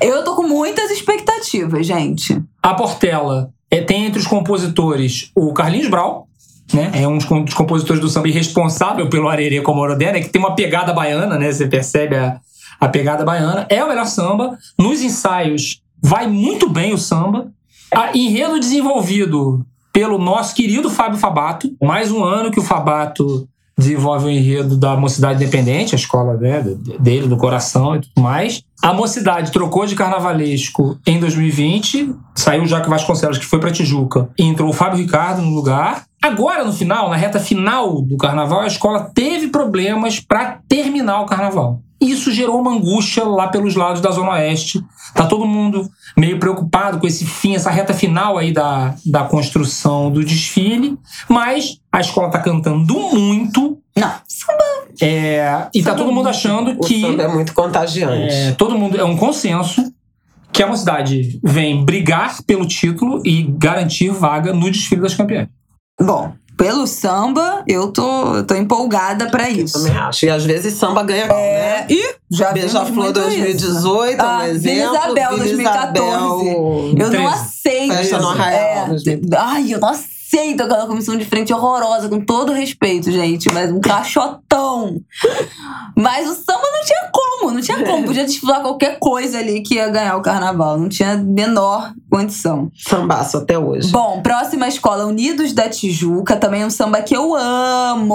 Eu tô com muitas expectativas, gente. A Portela é, tem entre os compositores o Carlinhos Brau, né? É um dos compositores do samba e responsável pelo Arerê Comorodé, né? Que tem uma pegada baiana, né? Você percebe a, a pegada baiana. É o melhor samba. Nos ensaios vai muito bem o samba. A enredo desenvolvido pelo nosso querido Fábio Fabato. Mais um ano que o Fabato desenvolve o enredo da Mocidade Independente, a escola né, dele, do coração e tudo mais. A Mocidade trocou de carnavalesco em 2020, saiu o Jaque Vasconcelos, que foi pra Tijuca, e entrou o Fábio Ricardo no lugar. Agora, no final, na reta final do carnaval, a escola teve problemas para terminar o carnaval. Isso gerou uma angústia lá pelos lados da Zona Oeste. Tá todo mundo meio preocupado com esse fim, essa reta final aí da, da construção do desfile. Mas a escola tá cantando muito. Não, samba. É, e tá todo mundo achando O que. samba é muito contagiante. É, todo mundo é um consenso que a mocidade vem brigar pelo título e garantir vaga no desfile das campeãs. Bom, pelo samba, eu tô, eu tô empolgada pra Eu isso. também acho. E às vezes samba ganha gol, né? E já Beija-Flor muito isso. 2018 é um Ah, Vila exemplo. Isabel, Vila 2014. Isabel, Eu não 13. aceito. Festa no isso. Arraial, É, 2000. ai, eu não aceito aquela comissão de frente horrorosa, com todo respeito, gente. Mas um cachotão. Mas o samba não tinha como, não tinha como. Podia desfilar qualquer coisa ali que ia ganhar o carnaval. Não tinha menor condição. Sambaço até hoje. Bom, próxima escola, Unidos da Tijuca, também um samba que eu amo.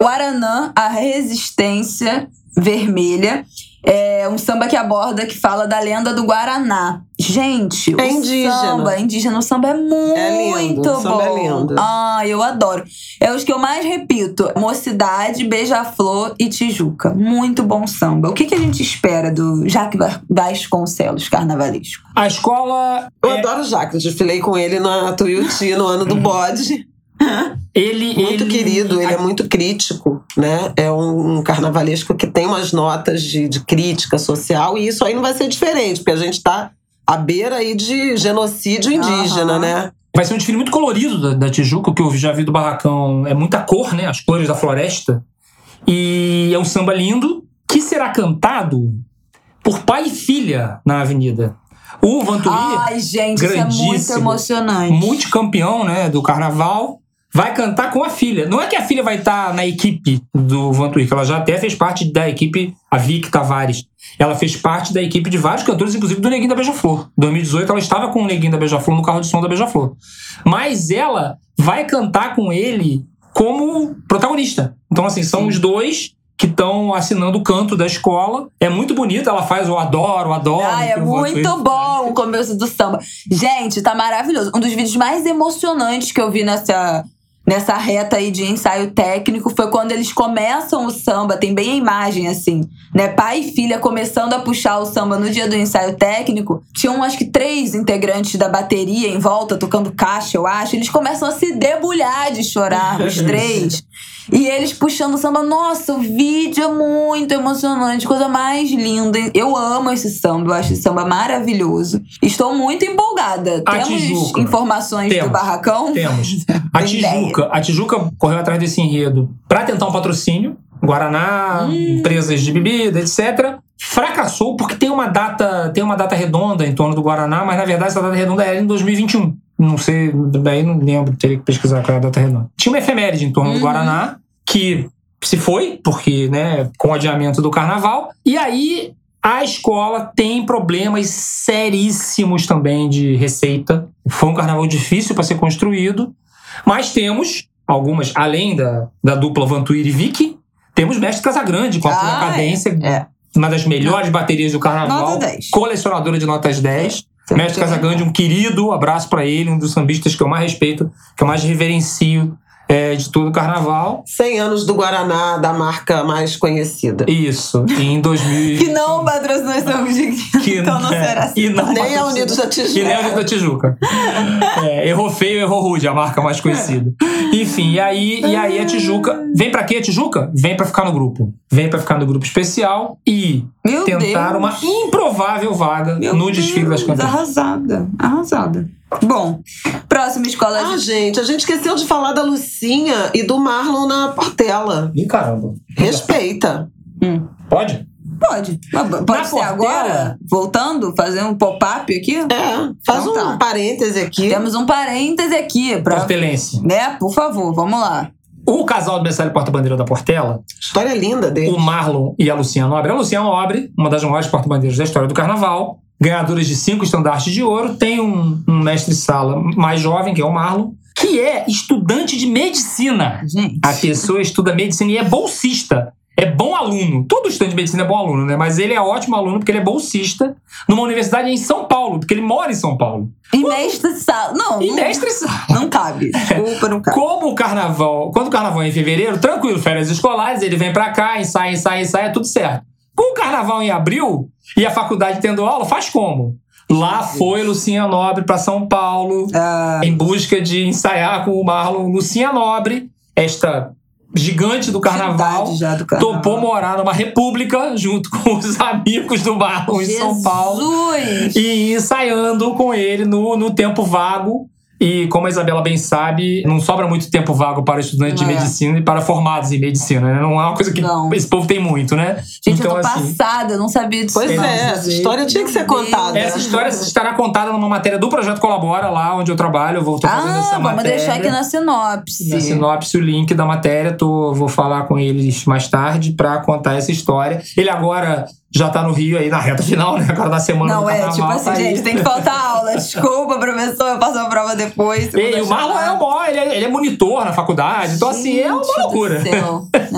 O Aranã, a Resistência Vermelha. É um samba que aborda, que fala da lenda do Guaraná. Gente, É o indígena. samba, é indígena, o samba é muito É lindo, o bom. samba é lindo. Ah, eu adoro. É os que eu mais repito: Mocidade, Beija-Flor e Tijuca. Muito bom samba. O que, que a gente espera do Jaque Vasconcelos carnavalesco? A escola. Eu é, adoro o Jacques. Eu desfilei com ele na Tuiuti no ano do bode. Ele, Muito ele- querido, ele é muito crítico, né? É um, um carnavalesco que tem umas notas de, de crítica social e isso aí não vai ser diferente, porque a gente tá à beira aí de genocídio indígena, Aham. né? Vai ser um desfile muito colorido da, da Tijuca, o que eu já vi do Barracão. É muita cor, né? As cores da floresta. E é um samba lindo que será cantado por pai e filha na avenida. O Vanturi, Ai, gente, isso é muito emocionante. multicampeão né, do carnaval, vai cantar com a filha. Não é que a filha vai estar na equipe do Vantuir, que ela já até fez parte da equipe, a Vic Tavares. Ela fez parte da equipe de vários cantores, inclusive do Neguinho da Beija-Flor. Em 2018, ela estava com o Neguinho da Beija-Flor no carro de som da Beija-Flor. Mas ela vai cantar com ele como protagonista. Então, assim, são os dois que estão assinando o canto da escola. É muito bonito, ela faz o adoro, adoro. Ah, é muito bom o começo do samba. Gente, tá maravilhoso. Um dos vídeos mais emocionantes que eu vi nessa nessa reta aí de ensaio técnico foi quando eles começam o samba, tem bem a imagem assim, né? Pai e filha começando a puxar o samba no dia do ensaio técnico. Tinham acho que três integrantes da bateria em volta tocando caixa, eu acho. Eles começam a se debulhar de chorar, os três. E eles puxando o samba. Nossa, o vídeo é muito emocionante, coisa mais linda. Eu amo esse samba, eu acho esse samba maravilhoso. Estou muito empolgada. A Temos Tijuca. informações Temos. do Barracão? Temos. A Tem Tijuca, a Tijuca correu atrás desse enredo para tentar um patrocínio. Guaraná, Hum. empresas de bebida, etc. Fracassou porque tem uma data, tem uma data redonda em torno do Guaraná, mas na verdade essa data redonda era em 2021. Não sei, daí não lembro, teria que pesquisar qual é a data redonda. Tinha uma efeméride em torno do Uhum. Guaraná que se foi, porque, né, com o adiamento do carnaval. E aí a escola tem problemas seríssimos também de receita. Foi um carnaval difícil para ser construído, mas temos algumas, além da, da dupla Vantuir e Vicky, temos Mestre Casagrande com a Ah, cadência, é. uma das melhores baterias do carnaval, Nota 10. colecionadora de notas 10. Mestre Casagrande, um querido abraço para ele, um dos sambistas que eu mais respeito, que eu mais reverencio é, de todo o carnaval. 100 anos do Guaraná, da marca mais conhecida. Isso, em 2000. Que não patrocinou esse de que- então não é, será assim. Não Nem a patrocina. Unidos da E nem a Tijuca. Unidos da Tijuca. É, errou feio, errou rude, a marca mais conhecida. Enfim, e aí, e aí a Tijuca. Vem pra quê a Tijuca? Vem pra ficar no grupo. Vem pra ficar no grupo especial e Meu tentar Deus. uma improvável vaga Meu no desfile das campeãs. Arrasada, arrasada. Bom, próxima escola Ah, de... gente, a gente esqueceu de falar da Lucinha e do Marlon na Portela. Ih, caramba. Respeita. Hum, Pode? pode. Pode Na ser Portela? agora? Voltando, fazer um pop-up aqui? É, faz Então um tá. parêntese aqui. Temos um parêntese aqui pra... Portelense. Né? Por favor, vamos lá. O casal do Messalho Porta-Bandeira da Portela, História linda dele. o Marlon e a Luciana Nobre. A Luciana Nobre, uma das maiores porta-bandeiras da história do carnaval, ganhadoras de cinco estandartes de ouro, tem um, um mestre-sala mais jovem, que é o Marlon, que é estudante de medicina. Gente. A pessoa estuda medicina e é bolsista. É bom aluno. Todo estudante de medicina é bom aluno, né? Mas ele é ótimo aluno porque ele é bolsista numa universidade em São Paulo, porque ele mora em São Paulo. E mestre sala. Não, E não, mestre-sala. não cabe. Desculpa, não cabe. Como o carnaval, quando o carnaval é em fevereiro, tranquilo, férias escolares, ele vem pra cá, ensaia, ensaia, ensaia, tudo certo. Com o carnaval em abril e a faculdade tendo aula, faz como? Lá foi Lucinha Nobre pra São Paulo, Ah, em busca de ensaiar com o Marlon. Lucinha Nobre, esta gigante do carnaval, do carnaval. topou morar numa república junto com os amigos do Marlon em São Paulo e ensaiando com ele no, no tempo vago. E como a Isabela bem sabe, não sobra muito tempo vago para estudantes de é. medicina e para formados em medicina, né? Não é uma coisa que Não. esse povo tem muito, né? Gente, então, eu tô assim, passada, eu não sabia disso. Pois não. é, essa história tinha que ser contada. Essa história estará contada numa matéria do Projeto Colabora, lá onde eu trabalho. Eu vou tô fazendo Ah, essa vamos matéria. deixar aqui na sinopse. Na sinopse, o link da matéria, tô, vou falar com eles mais tarde pra contar essa história. Ele agora já tá no Rio aí na reta final, né? Agora na semana Não, do é, tipo assim, tá aí. gente, tem que faltar aula. Desculpa, professor, eu passo a prova depois. Ei, o Marlon é, um bom, ele é, ele é monitor na faculdade, então assim, é uma Gente loucura.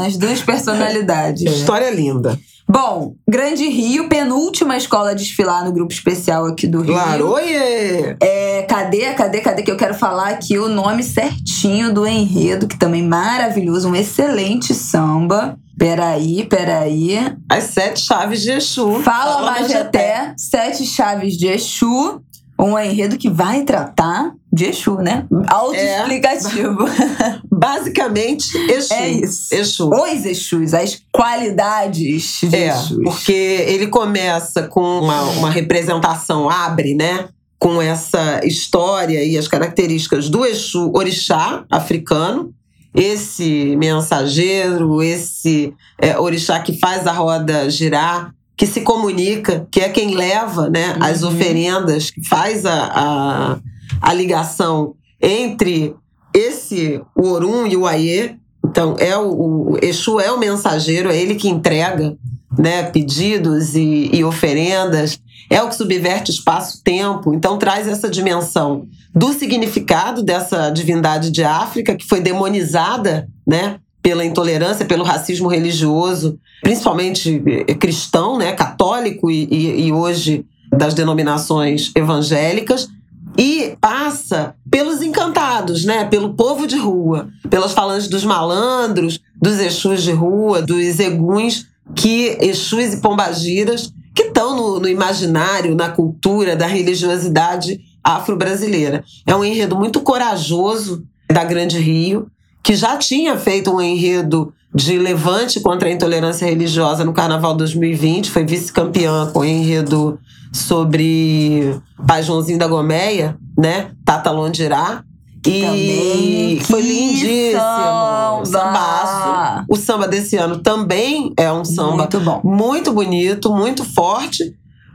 As duas personalidades. História linda. Bom, Grande Rio, penúltima escola a desfilar no grupo especial aqui do Rio. Claro, oiê! É, cadê, cadê, cadê que eu quero falar aqui o nome certinho do enredo, que também maravilhoso, um excelente samba. Peraí, peraí. As sete chaves de Exu. Fala Majeté. Majeté, Sete Chaves de Exu. Um enredo que vai tratar de Exu, né? Autoexplicativo. Basicamente, Exu. É isso. Exu. Os Exus, as qualidades de É, Exus. porque ele começa com uma, uma representação, abre, né? Com essa história e as características do Exu orixá africano, esse mensageiro, esse é, orixá que faz a roda girar, que se comunica, que é quem leva né, as Uhum. oferendas, que faz a, a, a ligação entre esse o Orum e o Aie. Então, é o, o Exu é o mensageiro, é ele que entrega né, pedidos e, e oferendas, é o que subverte espaço-tempo, então traz essa dimensão do significado dessa divindade de África, que foi demonizada né, pela intolerância, pelo racismo religioso, principalmente eh, cristão, né, católico e, e, e hoje das denominações evangélicas e passa pelos encantados, né? Pelo povo de rua, pelas falanges dos malandros, dos exus de rua, dos eguns, que exus e pombagiras que estão no, no imaginário, na cultura da religiosidade afro-brasileira. É um enredo muito corajoso da Grande Rio, que já tinha feito um enredo de levante contra a intolerância religiosa no Carnaval 2020, foi vice-campeã com o enredo sobre Pai Joãozinho da Gomeia, né? Tata Londirá. E Também. foi lindíssimo. samba! Sambaço. O samba desse ano também é um samba Muito bom. muito bonito, muito forte,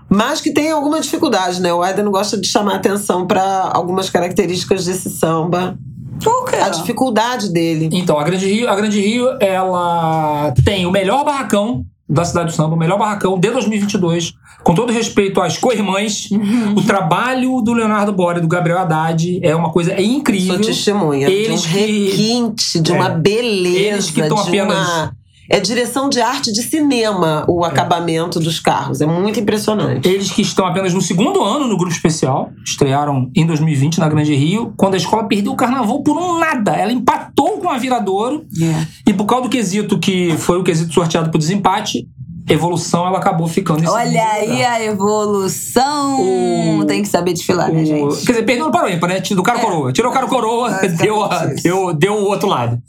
mas que tem alguma dificuldade, né? O Aida não gosta de chamar atenção para algumas características desse samba. Por quê? A dificuldade dele. Então, a Grande Rio, a Grande Rio, ela tem o melhor barracão da cidade do samba, o melhor barracão de 2022. Com todo respeito às co-irmãs, o trabalho do Leonardo Bora e do Gabriel Haddad é uma coisa é incrível. Sou testemunha Eles de um que- requinte, de É. uma beleza, Eles que estão de apenas- uma... É direção de arte de cinema o acabamento dos carros. É muito impressionante. Eles que estão apenas no segundo ano no grupo especial, estrearam em 2020 na Grande Rio, quando a escola perdeu o carnaval por um nada. Ela empatou com a Viradouro É. e por causa do quesito que foi o quesito sorteado por desempate, evolução ela acabou ficando em Olha aí lugar. a evolução. O- Tem que saber desfilar, né, O- gente? Quer dizer, perdeu no Paro Ímpar, né? Do Caro É. Coroa. Tirou o Caro Coroa, deu, a- deu, deu o outro lado.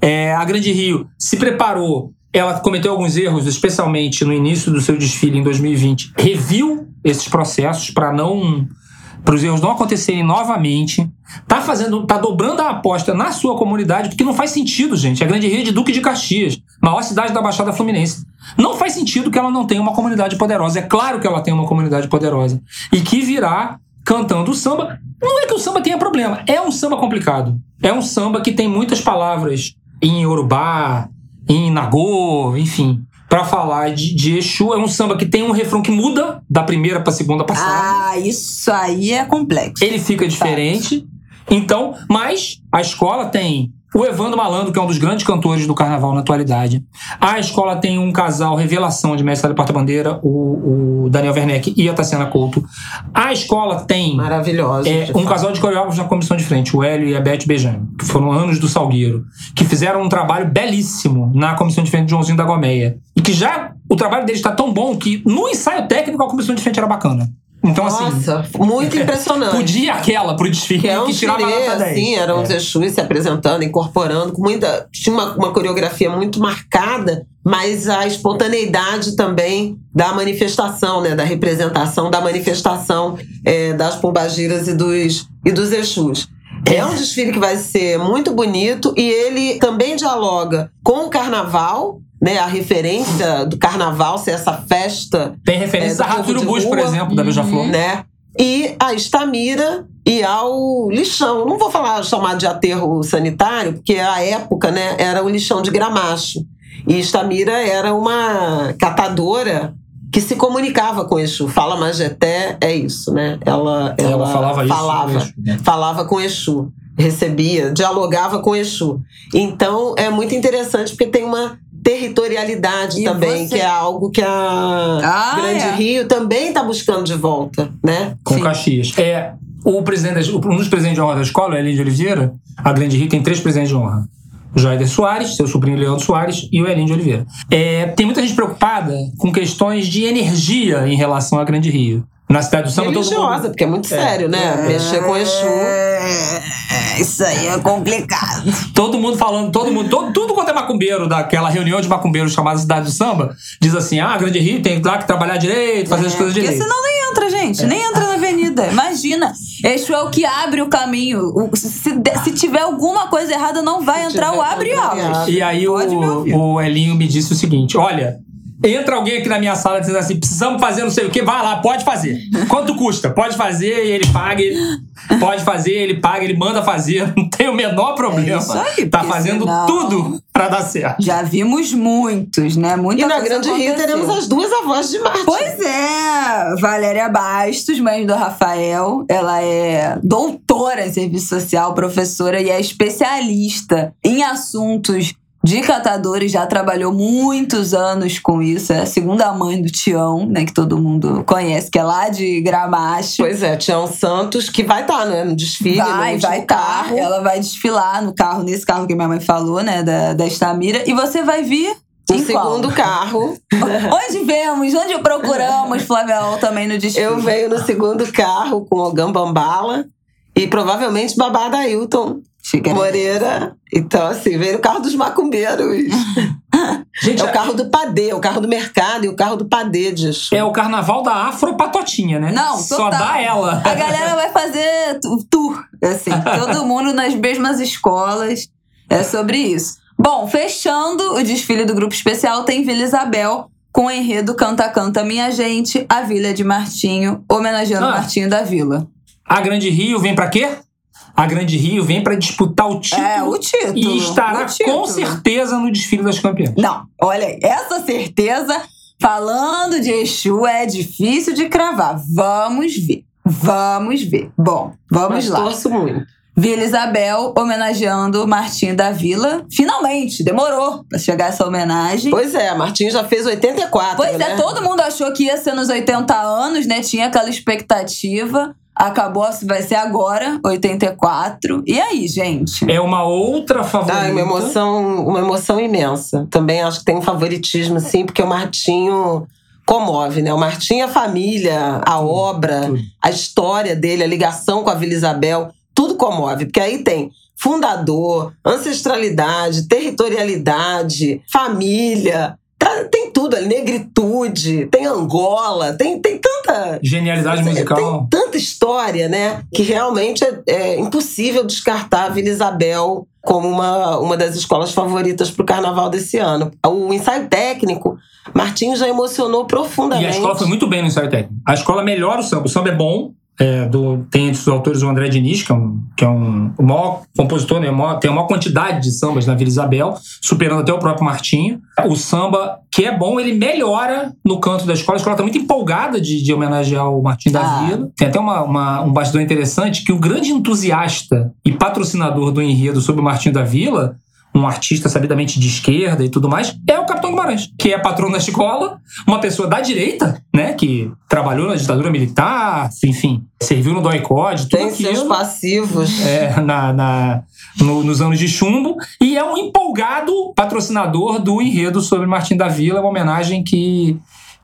É, a Grande Rio se preparou, ela cometeu alguns erros, especialmente no início do seu desfile em 2020. Reviu esses processos para não para os erros não acontecerem novamente. Tá fazendo, tá dobrando a aposta na sua comunidade, porque não faz sentido, gente. A Grande Rio é de Duque de Caxias, maior cidade da Baixada Fluminense. Não faz sentido que ela não tenha uma comunidade poderosa. É claro que ela tem uma comunidade poderosa. E que virá cantando o samba. Não é que o samba tenha problema, é um samba complicado. É um samba que tem muitas palavras em Yorubá, em Nagô, enfim. Pra falar de, de Exu, é um samba que tem um refrão que muda da primeira pra segunda passada. Ah, isso aí é complexo. Ele fica diferente. Então, mas a escola tem o Evandro Malandro, que é um dos grandes cantores do carnaval na atualidade. A escola tem um casal revelação de mestre da porta-bandeira, o, o Daniel Werneck e a Tassiana Couto. A escola tem Maravilhosa. é, um casal de coreógrafos na comissão de frente, o Hélio e a Beth Bejane, que foram anos do Salgueiro, que fizeram um trabalho belíssimo na comissão de frente de Joãozinho da Gomeia. E que já o trabalho deles está tão bom que no ensaio técnico a comissão de frente era bacana. Então, assim, Nossa, muito impressionante. podia aquela pro desfile Que é um que tirava chile, nota 10. assim, eram É. os Exus se apresentando, incorporando, com muita. Tinha uma, uma coreografia muito marcada, mas a espontaneidade também da manifestação, né? Da representação, da manifestação é, das pombagiras e dos, e dos Exus. É um desfile que vai ser muito bonito e ele também dialoga com o carnaval, né? A referência do carnaval ser essa festa Tem referências É, a Rato Urubus, por exemplo, da Beija-Flor. né? E a Estamira e ao lixão. Não vou falar chamar de aterro sanitário, porque a época, né, era o lixão de gramacho. E Estamira era uma catadora que se comunicava com Exu. Fala Majeté, é isso, né? Ela, ela, Ela falava isso. falava isso, né? falava com Exu, recebia, dialogava com Exu. Então é muito interessante porque tem uma territorialidade E também, você- que é algo que a Ah, Grande é. Rio também está buscando de volta, né? Com Sim. Caxias. É, o presidente, um dos presidentes de honra da escola, Elinho de Oliveira, a Grande Rio tem três presidentes de honra. O Soares, seu sobrinho Leandro Soares e o Elinho de Oliveira. É, tem muita gente preocupada com questões de energia em relação à Grande Rio. Na cidade do samba, todo Religiosa, mundo... porque é muito sério, né? Mexer com Exu. É, isso aí é complicado. Todo mundo falando, todo mundo, todo, tudo quanto é macumbeiro daquela reunião de macumbeiros chamada Cidade do Samba, diz assim: ah, Grande Rio tem lá que trabalhar direito, fazer as coisas Porque direito. senão nem entra, gente. Nem entra na avenida. Imagina. Exu é o que abre o caminho. O- se, se tiver alguma coisa errada, não vai Se entrar o abre alas. abrir. E aí o, o Elinho me disse o seguinte: olha. Entra alguém aqui na minha sala dizendo assim: precisamos fazer não sei o que, vai lá, pode fazer. Quanto custa? Pode fazer e ele paga. Ele pode fazer, ele paga, ele manda fazer. Não tem o menor problema. É isso aí, tá fazendo senão- tudo pra dar certo. Já vimos muitos, né? Muita E na Grande Rio teremos as duas avós de Marte. Pois é, Valéria Bastos, mãe do Rafael, ela é doutora em serviço social, professora e é especialista em assuntos de catadores, já trabalhou muitos anos com isso, é a segunda mãe do Tião, né, que todo mundo conhece, que é lá de Gramacho. Pois é, Tião Santos, que vai estar né, no desfile, no Vai, último vai estar. carro. Ela vai desfilar no carro, nesse carro que minha mãe falou, né? Da, da Estamira. E você vai vir. O em qual? segundo carro. Onde vemos? Onde procuramos Flaviol também no desfile? Eu venho no segundo carro com o Gambambala e provavelmente Babada Ailton Né? Moreira. Então, assim, veio no carro dos macumbeiros. Gente, É o carro do Padê, o carro do mercado e o carro do Padê Exu. é o carnaval da Afropatotinha, né? Não, Só total. dá ela. A galera vai fazer tour, assim, todo mundo nas mesmas escolas. É sobre isso. Bom, fechando o desfile do grupo especial, tem Vila Isabel com o enredo Canta Canta Minha Gente, a Vila de Martinho, homenageando Ah. Martinho da Vila. A Grande Rio vem pra quê? A Grande Rio vem pra disputar o título. É, o título. E estará o título. com certeza no desfile das campeãs. Não, olha, aí, essa certeza, falando de Exu, é difícil de cravar. Vamos ver. Vamos ver. Bom, vamos Mas lá. torço muito. Vila Isabel homenageando Martinho da Vila. Finalmente, demorou pra chegar essa homenagem. Pois é, Martinho já fez 84, Pois né? é, todo mundo achou que ia ser nos 80 anos, né? Tinha aquela expectativa. Acabou, vai ser agora, 84. E aí, gente? É uma outra favorita. Ai, uma emoção, uma emoção imensa. Também acho que tem um favoritismo, sim, porque o Martinho comove, né? O Martinho, a família, a obra, a história dele, a ligação com a Vila Isabel, tudo comove. Porque aí tem fundador, ancestralidade, territorialidade, família, tá- tem tudo ali, negritude, tem Angola, tem, tem tanta Genialidade musical. Tem tanta história, né? Que realmente é, é impossível descartar a Vila Isabel como uma, uma das escolas favoritas para o carnaval desse ano. O ensaio técnico, Martinho já emocionou E profundamente. a escola foi muito bem no ensaio técnico. A escola melhora o samba. O samba é bom. É, do, tem entre os autores o André Diniz, que é um, que é um o maior compositor, né, o maior- tem a maior quantidade de sambas na Vila Isabel, superando até o próprio Martinho. O samba, que é bom, ele melhora no canto da escola. A escola está muito empolgada de, de homenagear o Martinho da Ah. Vila. Tem até uma, uma- um bastidor interessante que o grande entusiasta e patrocinador do enredo sobre o Martinho da Vila um artista sabidamente de esquerda e tudo mais, é o Capitão Guimarães, que é patrono da escola, uma pessoa da direita, né, que trabalhou na ditadura militar, enfim, serviu no DOI-COD, tudo Tem seus aquilo, passivos. é, na, na- no- nos anos de chumbo, e é um empolgado patrocinador do enredo sobre Martim da Vila, uma homenagem que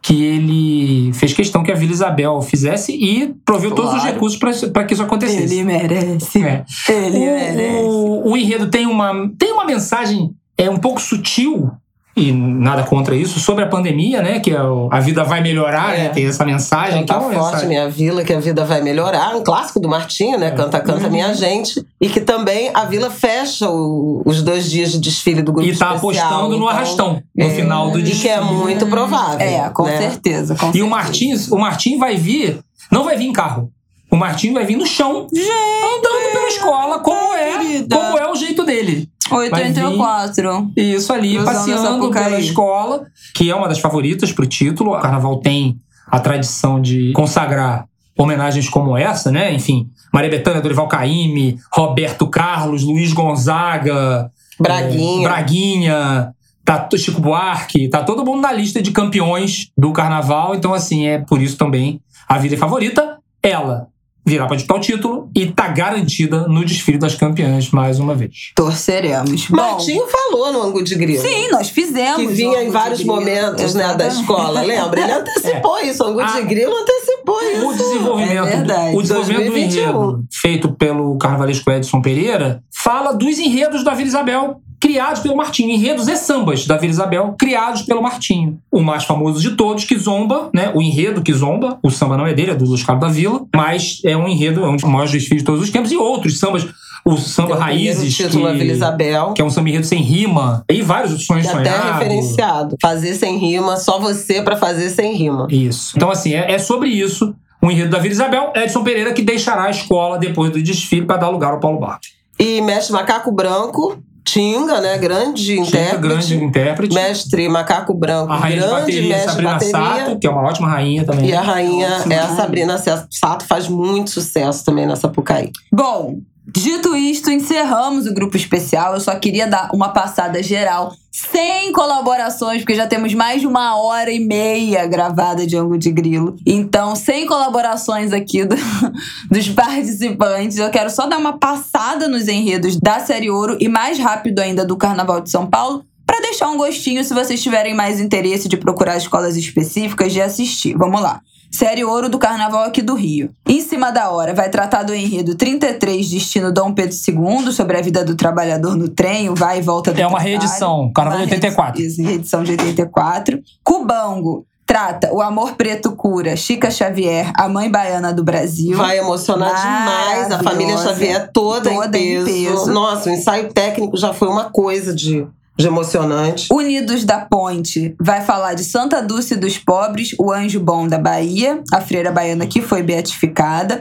que ele fez questão que a Vila Isabel fizesse e proveu todos os Claro. recursos para que isso acontecesse. Ele merece. É. Ele O, merece. o, o enredo tem uma, tem uma mensagem é um pouco sutil e nada contra isso sobre a pandemia, né? Que é o- a vida vai melhorar, É. né? Tem essa mensagem. que é Canta forte mensagem- minha vila, que a vida vai melhorar. Um clássico do Martinho, né? Canta, canta Uhum. minha gente. E que também a vila fecha o- os dois dias de desfile do grupo E tá especial. apostando no Então, arrastão no é, final do E que desfile. é muito provável. É, com né? certeza. Com E o certeza. Martins, o Martim vai vir, não vai vir em carro. O Martim vai vir no chão, andando pela escola, como é, querida. como é o jeito dele. 84. E isso ali, passeando pela escola, que é uma das favoritas pro título. O Carnaval tem a tradição de consagrar homenagens como essa, né? Enfim, Maria Bethânia, Dorival Caymmi, Roberto Carlos, Luiz Gonzaga, Braguinha. é, Braguinha, tá Chico Buarque, tá todo mundo na lista de campeões do Carnaval. Então, assim, é por isso também a vida é favorita. Ela virá para disputar o título e tá garantida no desfile das campeãs mais uma vez. Torceremos. Bom, Martinho falou no ângulo de grilo. sim, nós fizemos. Que vinha em vários momentos né, da escola, lembra? Ele antecipou isso, o ângulo Ah. de grilo antecipou isso. O desenvolvimento, É verdade. o desenvolvimento do 2021. enredo feito pelo carnavalesco Edson Pereira fala dos enredos da Vila Isabel criados pelo Martinho. Enredos e sambas da Vila Isabel criados pelo Martinho. O mais famoso de todos, que zomba, né? O enredo que zomba. O samba não é dele, é do Luiz Carlos da Vila. Mas é um enredo, é um dos maiores desfiles de todos os tempos. E outros sambas, o samba Tem o Raízes, título, a Vila que, Isabel. que é um samba enredo sem rima. E vários sonhos Que até sonhados. referenciado. Fazer sem rima, só você pra fazer sem rima. Isso. Então, assim, é, é sobre isso. O enredo da Vila Isabel, Edson Pereira, que deixará a escola depois do desfile para dar lugar ao Paulo Barros. E Mestre Macaco Branco Tinga, né? Grande intérprete. grande intérprete. Mestre Macaco Branco, A rainha de grande bateria, mestre de Sabrina bateria. Sato, que é uma ótima rainha também. E a rainha Ótima é a. Sabrina Sato, faz muito sucesso também na Sapucaí. Bom, dito isto, encerramos o grupo especial. Eu só queria dar uma passada geral, sem colaborações, porque já temos mais de uma hora e meia gravada de Ango de Grilo. Então, sem colaborações aqui do- dos participantes, eu quero só dar uma passada nos enredos da série Ouro e mais rápido ainda do Carnaval de São Paulo. Pra deixar um gostinho, se vocês tiverem mais interesse de procurar escolas específicas, de assistir. Vamos lá. Série Ouro do Carnaval aqui do Rio. Em cima da hora, vai tratar do enredo 33, Destino Dom Pedro II, sobre a vida do trabalhador no trem, o vai e volta do É uma trabalho. reedição, Carnaval de Uma 84. Isso, reedição de 84. Cubango trata O Amor Preto Cura, Chica Xavier, a mãe baiana do Brasil. Vai emocionar demais a família. Xavier toda, Toda em em, peso. peso. Nossa, o ensaio técnico já foi uma coisa de, de emocionante. Unidos da Ponte vai falar de Santa Dulce dos Pobres, o anjo bom da Bahia, a freira baiana que foi beatificada.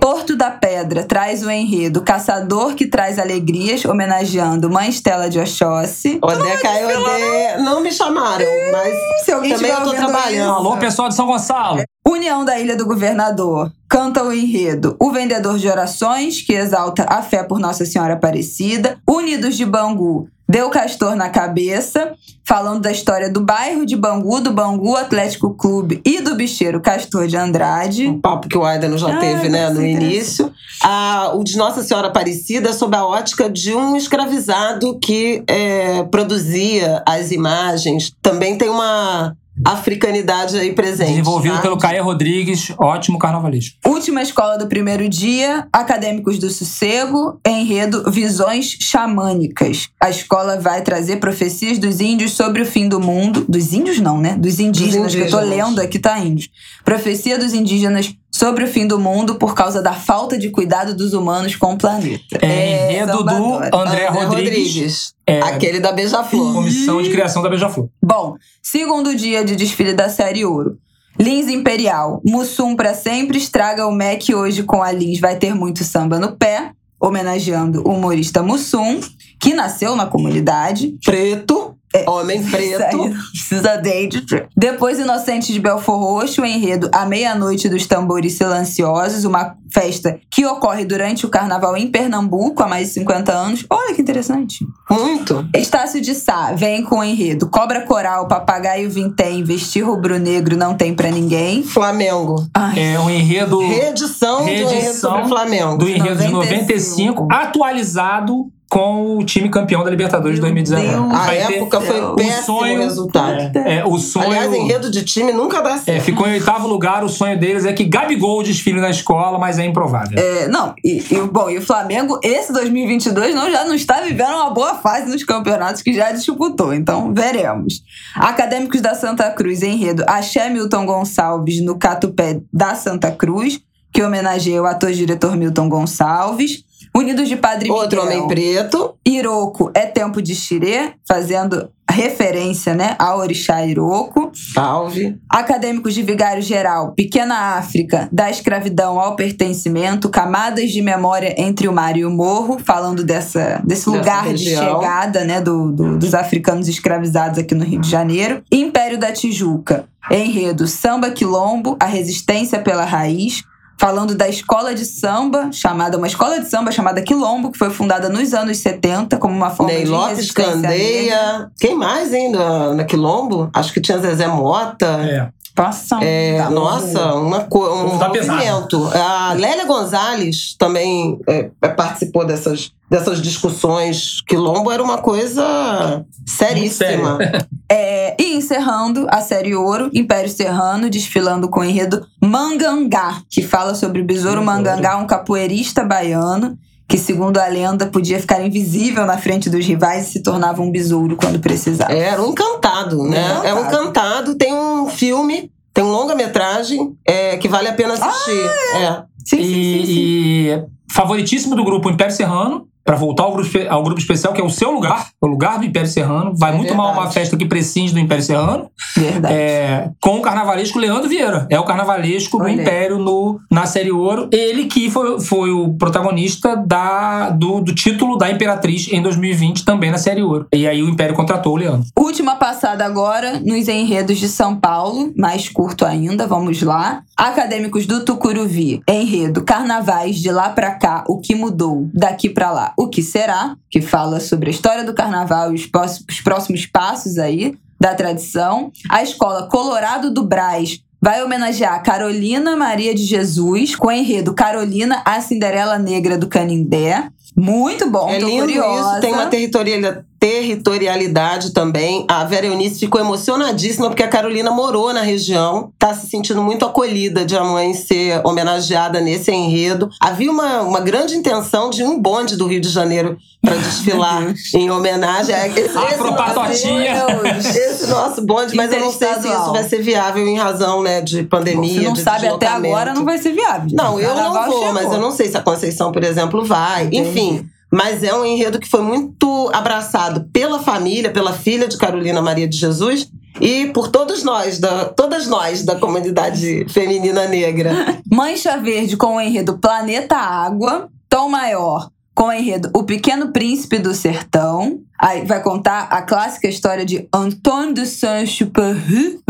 Porto da Pedra traz o enredo Caçador que traz alegrias, homenageando Mãe Estela de Oxóssi. Odeca e Ode... Não me chamaram, mas Se alguém também eu tô trabalhando. isso. Alô, pessoal de São Gonçalo. União da Ilha do Governador canta o enredo O Vendedor de Orações, que exalta a fé por Nossa Senhora Aparecida. Unidos de Bangu, Deu Castor na Cabeça, falando da história do bairro de Bangu, do Bangu Atlético Clube e do bicheiro Castor de Andrade. um papo que o Aidano já Ah, teve, né, no início. Ah, o de Nossa Senhora Aparecida, sob a ótica de um escravizado que é, produzia as imagens. Também tem uma africanidade aí presente. Desenvolvido tá? pelo Caê Rodrigues, ótimo carnavalista. Última escola do primeiro dia, Acadêmicos do Sossego, enredo Visões Xamânicas. A escola vai trazer profecias dos índios sobre o fim do mundo. Dos índios, não, né? Dos indígenas, que eu tô indígenas. lendo aqui, tá índios. Profecia dos indígenas sobre o fim do mundo por causa da falta de cuidado dos humanos com o planeta. É, enredo do Salvador. André, Rodrigues, É. Aquele da Beija-Flor. comissão de criação da Beija-Flor. Bom, segundo dia de desfile da série Ouro. Lins Imperial, Mussum pra sempre, estraga o Mac hoje com a Lins, vai ter muito samba no pé, homenageando o humorista Mussum, que nasceu na comunidade. Preto, homem Isso aí preto. precisa dente. Depois, Inocentes de Belfor Roxo, o enredo A Meia-Noite dos Tambores Silenciosos, uma festa que ocorre durante o carnaval em Pernambuco há mais de 50 anos. Olha que interessante. Muito. Estácio de Sá vem com o enredo Cobra Coral, Papagaio Vintém, Vestir Rubro-Negro não tem pra ninguém. Flamengo. Ai, É um enredo Reedição, do enredo Reedição sobre Flamengo. do enredo de 95, 95, atualizado com o time campeão da Libertadores de Meu 2019. Deus. A Vai ter época foi o péssimo sonho- resultado. É, o sonho. Aliás, enredo de time nunca dá É, certo. ficou em oitavo lugar. O sonho deles é que Gabigol desfile na escola, mas é improvável. é, não, e, e, bom, e o Flamengo, esse 2022, não, já não está vivendo uma boa fase nos campeonatos que já disputou, então veremos. Acadêmicos da Santa Cruz, enredo Axé Milton Gonçalves no Catupé da Santa Cruz, que homenageia o ator-diretor Milton Gonçalves. Unidos de Padre Outro Miguel. homem preto. Iroco é tempo de xirê, fazendo referência né, ao orixá Iroco. Salve. Acadêmicos de Vigário Geral, Pequena África, da escravidão ao pertencimento, camadas de memória entre o mar e o morro, falando dessa, desse Dessa lugar de chegada né, do, do- dos africanos escravizados aqui no Rio de Janeiro. Império da Tijuca, enredo Samba Quilombo, a resistência pela raiz, falando da escola de samba, chamada uma escola de samba chamada Quilombo, que foi fundada nos anos 70 como uma forma Ney de Lopes negra. Candeia. Quem mais ainda na Quilombo? Acho que tinha Zezé Mota. É. Passam. É, Tá. nossa, uma co um tá pesado. movimento. A Lélia Gonzalez também é, é, participou dessas, dessas discussões. Quilombo era uma coisa seríssima. É, e encerrando a série Ouro, Império Serrano, desfilando com o enredo Mangangá, que fala sobre o besouro Mangangá, um capoeirista baiano, que, segundo a lenda, podia ficar invisível na frente dos rivais e se tornava um besouro quando precisava. Era um encantado, né? É um encantado. Tem um filme, tem um longa-metragem é, que vale a pena assistir. é. Sim, sim, sim, sim. E, e favoritíssimo do grupo Império Serrano, para voltar ao grupo, ao grupo especial, que é o seu lugar, o lugar do Império Serrano. Vai É muito mal verdade. uma festa que prescinde do Império Serrano. Verdade. É, com o carnavalesco Leandro Vieira. É o carnavalesco do Olha aí. Império no, na série Ouro. Ele que foi, foi o protagonista da, do, do título da Imperatriz em 2020, também na série Ouro. E aí o Império contratou o Leandro. Última passada agora nos enredos de São Paulo, mais curto ainda, vamos lá. Acadêmicos do Tucuruvi, enredo Carnavais de lá pra cá, o que mudou, daqui pra lá, o que será, que fala sobre a história do carnaval e os próximos passos aí da tradição. A escola Colorado do Brás vai homenagear Carolina Maria de Jesus com o enredo Carolina, a Cinderela Negra do Canindé. Muito bom, É tô lindo curiosa. isso, tem uma territoriali- territorialidade também. A Vera Eunice ficou emocionadíssima porque a Carolina morou na região, tá se sentindo muito acolhida de a mãe ser homenageada nesse enredo. Havia uma, uma grande intenção de um bonde do Rio de Janeiro para desfilar em homenagem a esse, Afropatotinha. nosso, esse nosso bonde, mas eu não sei se isso vai ser viável em razão né, de pandemia, Se não de sabe até agora, não vai ser viável. Não, eu não vou, chegou. mas eu não sei se a Conceição, por exemplo, vai. Entendi. Enfim. Mas é um enredo que foi muito abraçado pela família, pela filha de Carolina Maria de Jesus e por todos nós, da, todas nós da comunidade feminina negra. Mancha Verde com o enredo Planeta Água. Tom Maior com o enredo O Pequeno Príncipe do Sertão. Aí vai contar a clássica história de Antoine de Saint-Exupéry.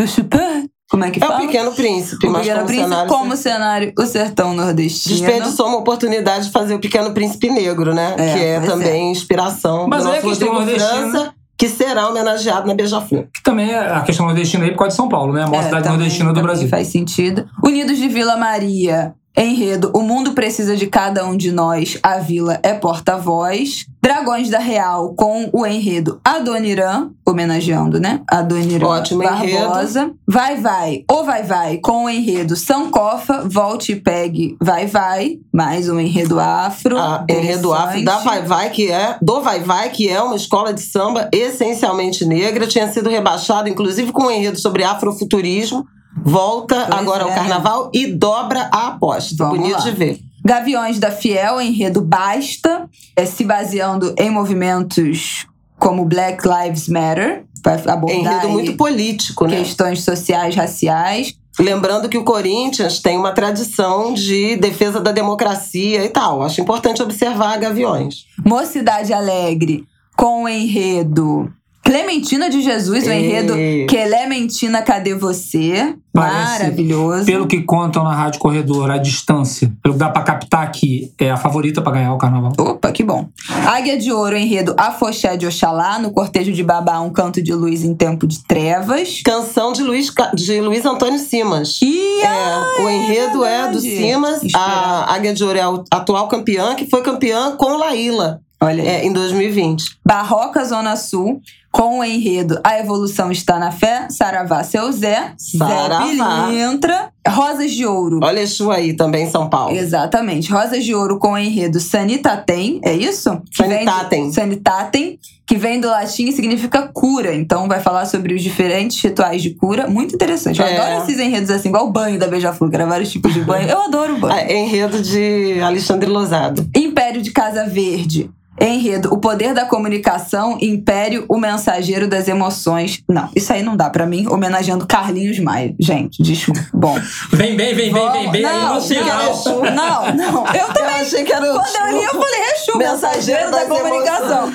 Como é que É fala? o Pequeno Príncipe, O mas Pequeno como Príncipe cenário. como cenário, o Sertão Nordestino. Desperdiçou uma oportunidade de fazer o Pequeno Príncipe Negro, né? É, que é pois também inspiração Mas do nosso Rodrigo nordestina- França, que será homenageado na Beija-Flor. Que também é a questão nordestina aí por causa de São Paulo, né? A maior É, cidade também- nordestina do Brasil. Faz sentido. Unidos de Vila Maria. Enredo O Mundo Precisa de Cada Um de Nós, a Vila é Porta-Voz. Dragões da Real com o enredo Adoniran, homenageando, né? Adoniran Ótimo Barbosa. Vai Vai, ou Vai Vai com o enredo Sankofa, Volte e Pegue, Vai Vai. Mais um enredo afro. a enredo afro da. Vai Vai, que é do Vai Vai, que é uma escola de samba essencialmente negra, tinha sido rebaixado, inclusive com um enredo sobre afrofuturismo. Volta Pois agora ao é. carnaval e dobra a aposta. Vamos Bonito lá. de ver. Gaviões da Fiel, enredo Basta, é, se baseando em movimentos como Black Lives Matter, vai abordar Enredo muito político, né? questões sociais, raciais. Lembrando que o Corinthians tem uma tradição de defesa da democracia e tal. Acho importante observar Gaviões. Mocidade Alegre, com o enredo Clementina de Jesus, o enredo Clementina, cadê você? Parece, Maravilhoso. Pelo que contam na Rádio Corredor, a distância, pelo que dá pra captar aqui, é a favorita pra ganhar o carnaval. Opa, que bom. Águia de Ouro, enredo Afoxé de Oxalá, no cortejo de Babá, um canto de luz em tempo de trevas. Canção de Luiz, de Luiz Antônio Simas. E É, o enredo é, do verdade. Simas. A Águia de Ouro é a atual campeã, que foi campeã com Laíla Olha é, em 2020. Barroca Zona Sul, com o enredo A Evolução Está na Fé, Saravá Seu Zé, Saravá. Zé Pilintra, Rosas de Ouro. Olha Exu aí também em São Paulo. Exatamente. Rosas de Ouro com o enredo Sanitatem, é isso? Sanitatem. Sanitatem, que vem do latim e significa cura. Então vai falar sobre os diferentes rituais de cura. Muito interessante. Eu É. adoro esses enredos assim, igual o banho da Beija-Flor, que era vários tipos de banho. Eu adoro o banho. Ah, enredo de Alexandre Lozado. Império de Casa Verde. Enredo, o poder da comunicação, Império, o mensageiro das emoções. Não, isso aí não dá pra mim, homenageando Carlinhos Maia. Gente, desculpa. Bom. Vem, vem, vem, vem, vem, vem. aí não, não, não, não. Eu Eu também. achei que era o Quando eu li, eu falei, Exu, mensageiro da das comunicação.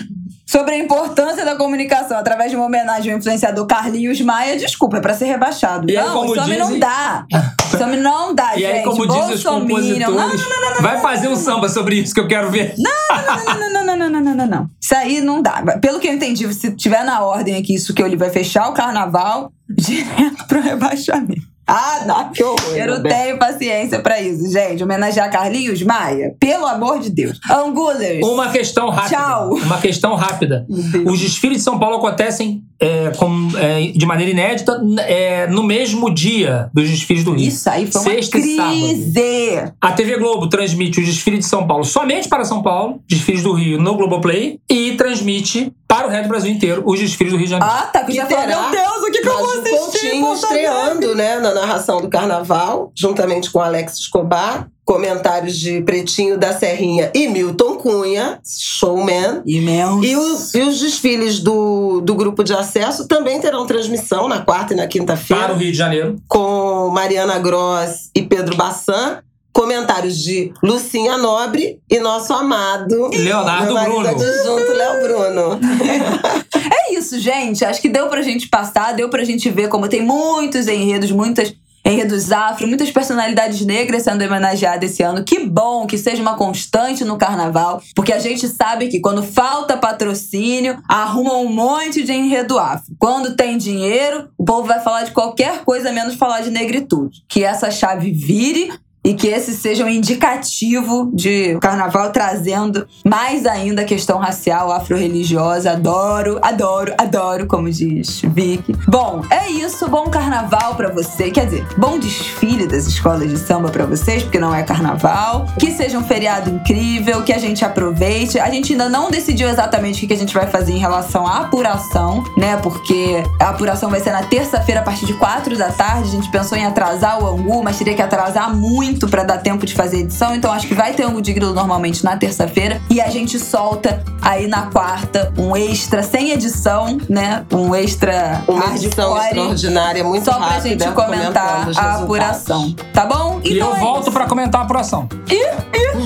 Sobre a importância da comunicação através de uma homenagem ao influenciador Carlinhos Maia, desculpa, é pra ser rebaixado. E aí, não, como esse homem não dizem- dá. Esse homem não dá, E gente. aí, como dizem os compositores, vai fazer um samba sobre isso que eu quero ver. Não, não, não, não, não, não, não, não, não. Isso aí não dá. Pelo que eu entendi, se tiver na ordem aqui isso que eu li, vai fechar o carnaval direto pro rebaixamento. Ah, não, que horror. Eu não tenho paciência pra isso, gente. Homenagear Carlinhos Maia? Pelo amor de Deus. Angulers. Uma questão rápida. Tchau. Uma questão rápida. Os desfiles de São Paulo acontecem é, com- é, de maneira inédita é, no mesmo dia dos desfiles do Rio. Isso aí foi uma Sexta e sábado. crise. A TV Globo transmite os desfiles de São Paulo somente para São Paulo, desfiles do Rio no Globoplay, e transmite para o resto do Brasil inteiro os desfiles do Rio de Janeiro. Ah, tá. Que já falou, meu Deus, o que, que eu vou assistir? Coutinho estreando né, na narração do carnaval, juntamente com Alex Escobar, comentários de Pretinho da Serrinha e Milton Cunha, showman. Imenso. E os, e os desfiles do, do grupo de acesso também terão transmissão na quarta e na Para o quinta-feira Rio de Janeiro. com Mariana Gross e Pedro Bassan. Comentários de Lucinha Nobre e nosso amado Leonardo Bruno. adjunto, Léo Bruno. É isso, gente. Acho que deu pra gente passar, deu pra gente ver como tem muitos enredos, muitas enredos afro, muitas personalidades negras sendo homenageadas esse ano. Que bom que seja uma constante no carnaval, porque a gente sabe que quando falta patrocínio, arruma um monte de enredo afro. Quando tem dinheiro, o povo vai falar de qualquer coisa menos falar de negritude. Que essa chave vire e que esse seja um indicativo de carnaval trazendo mais ainda a questão racial, afro-religiosa. Adoro, adoro, adoro, como diz Vicky. Bom, é isso. Bom carnaval pra você. Quer dizer, bom desfile das escolas de samba pra vocês, porque não é carnaval. Que seja um feriado incrível, que a gente aproveite. A gente ainda não decidiu exatamente o que a gente vai fazer em relação à apuração, né? Porque a apuração vai ser na terça-feira a partir de 4 da tarde. A gente pensou em atrasar o Angu, mas teria que atrasar muito pra dar tempo de fazer edição. Então acho que vai ter Angu de Grilo normalmente na terça-feira. E a gente solta aí na quarta um extra sem edição, né? Um extra Uma edição extraordinária, muito Só pra rápida, gente comentar a apuração. Tá bom? E eu é volto isso. pra comentar a apuração.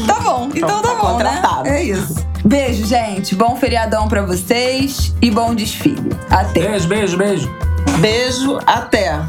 Tá bom, então tá, tá bom, né? contratado. É isso. Beijo, gente. Bom feriadão pra vocês e bom desfile. Até. Beijo, beijo, beijo. Beijo, até!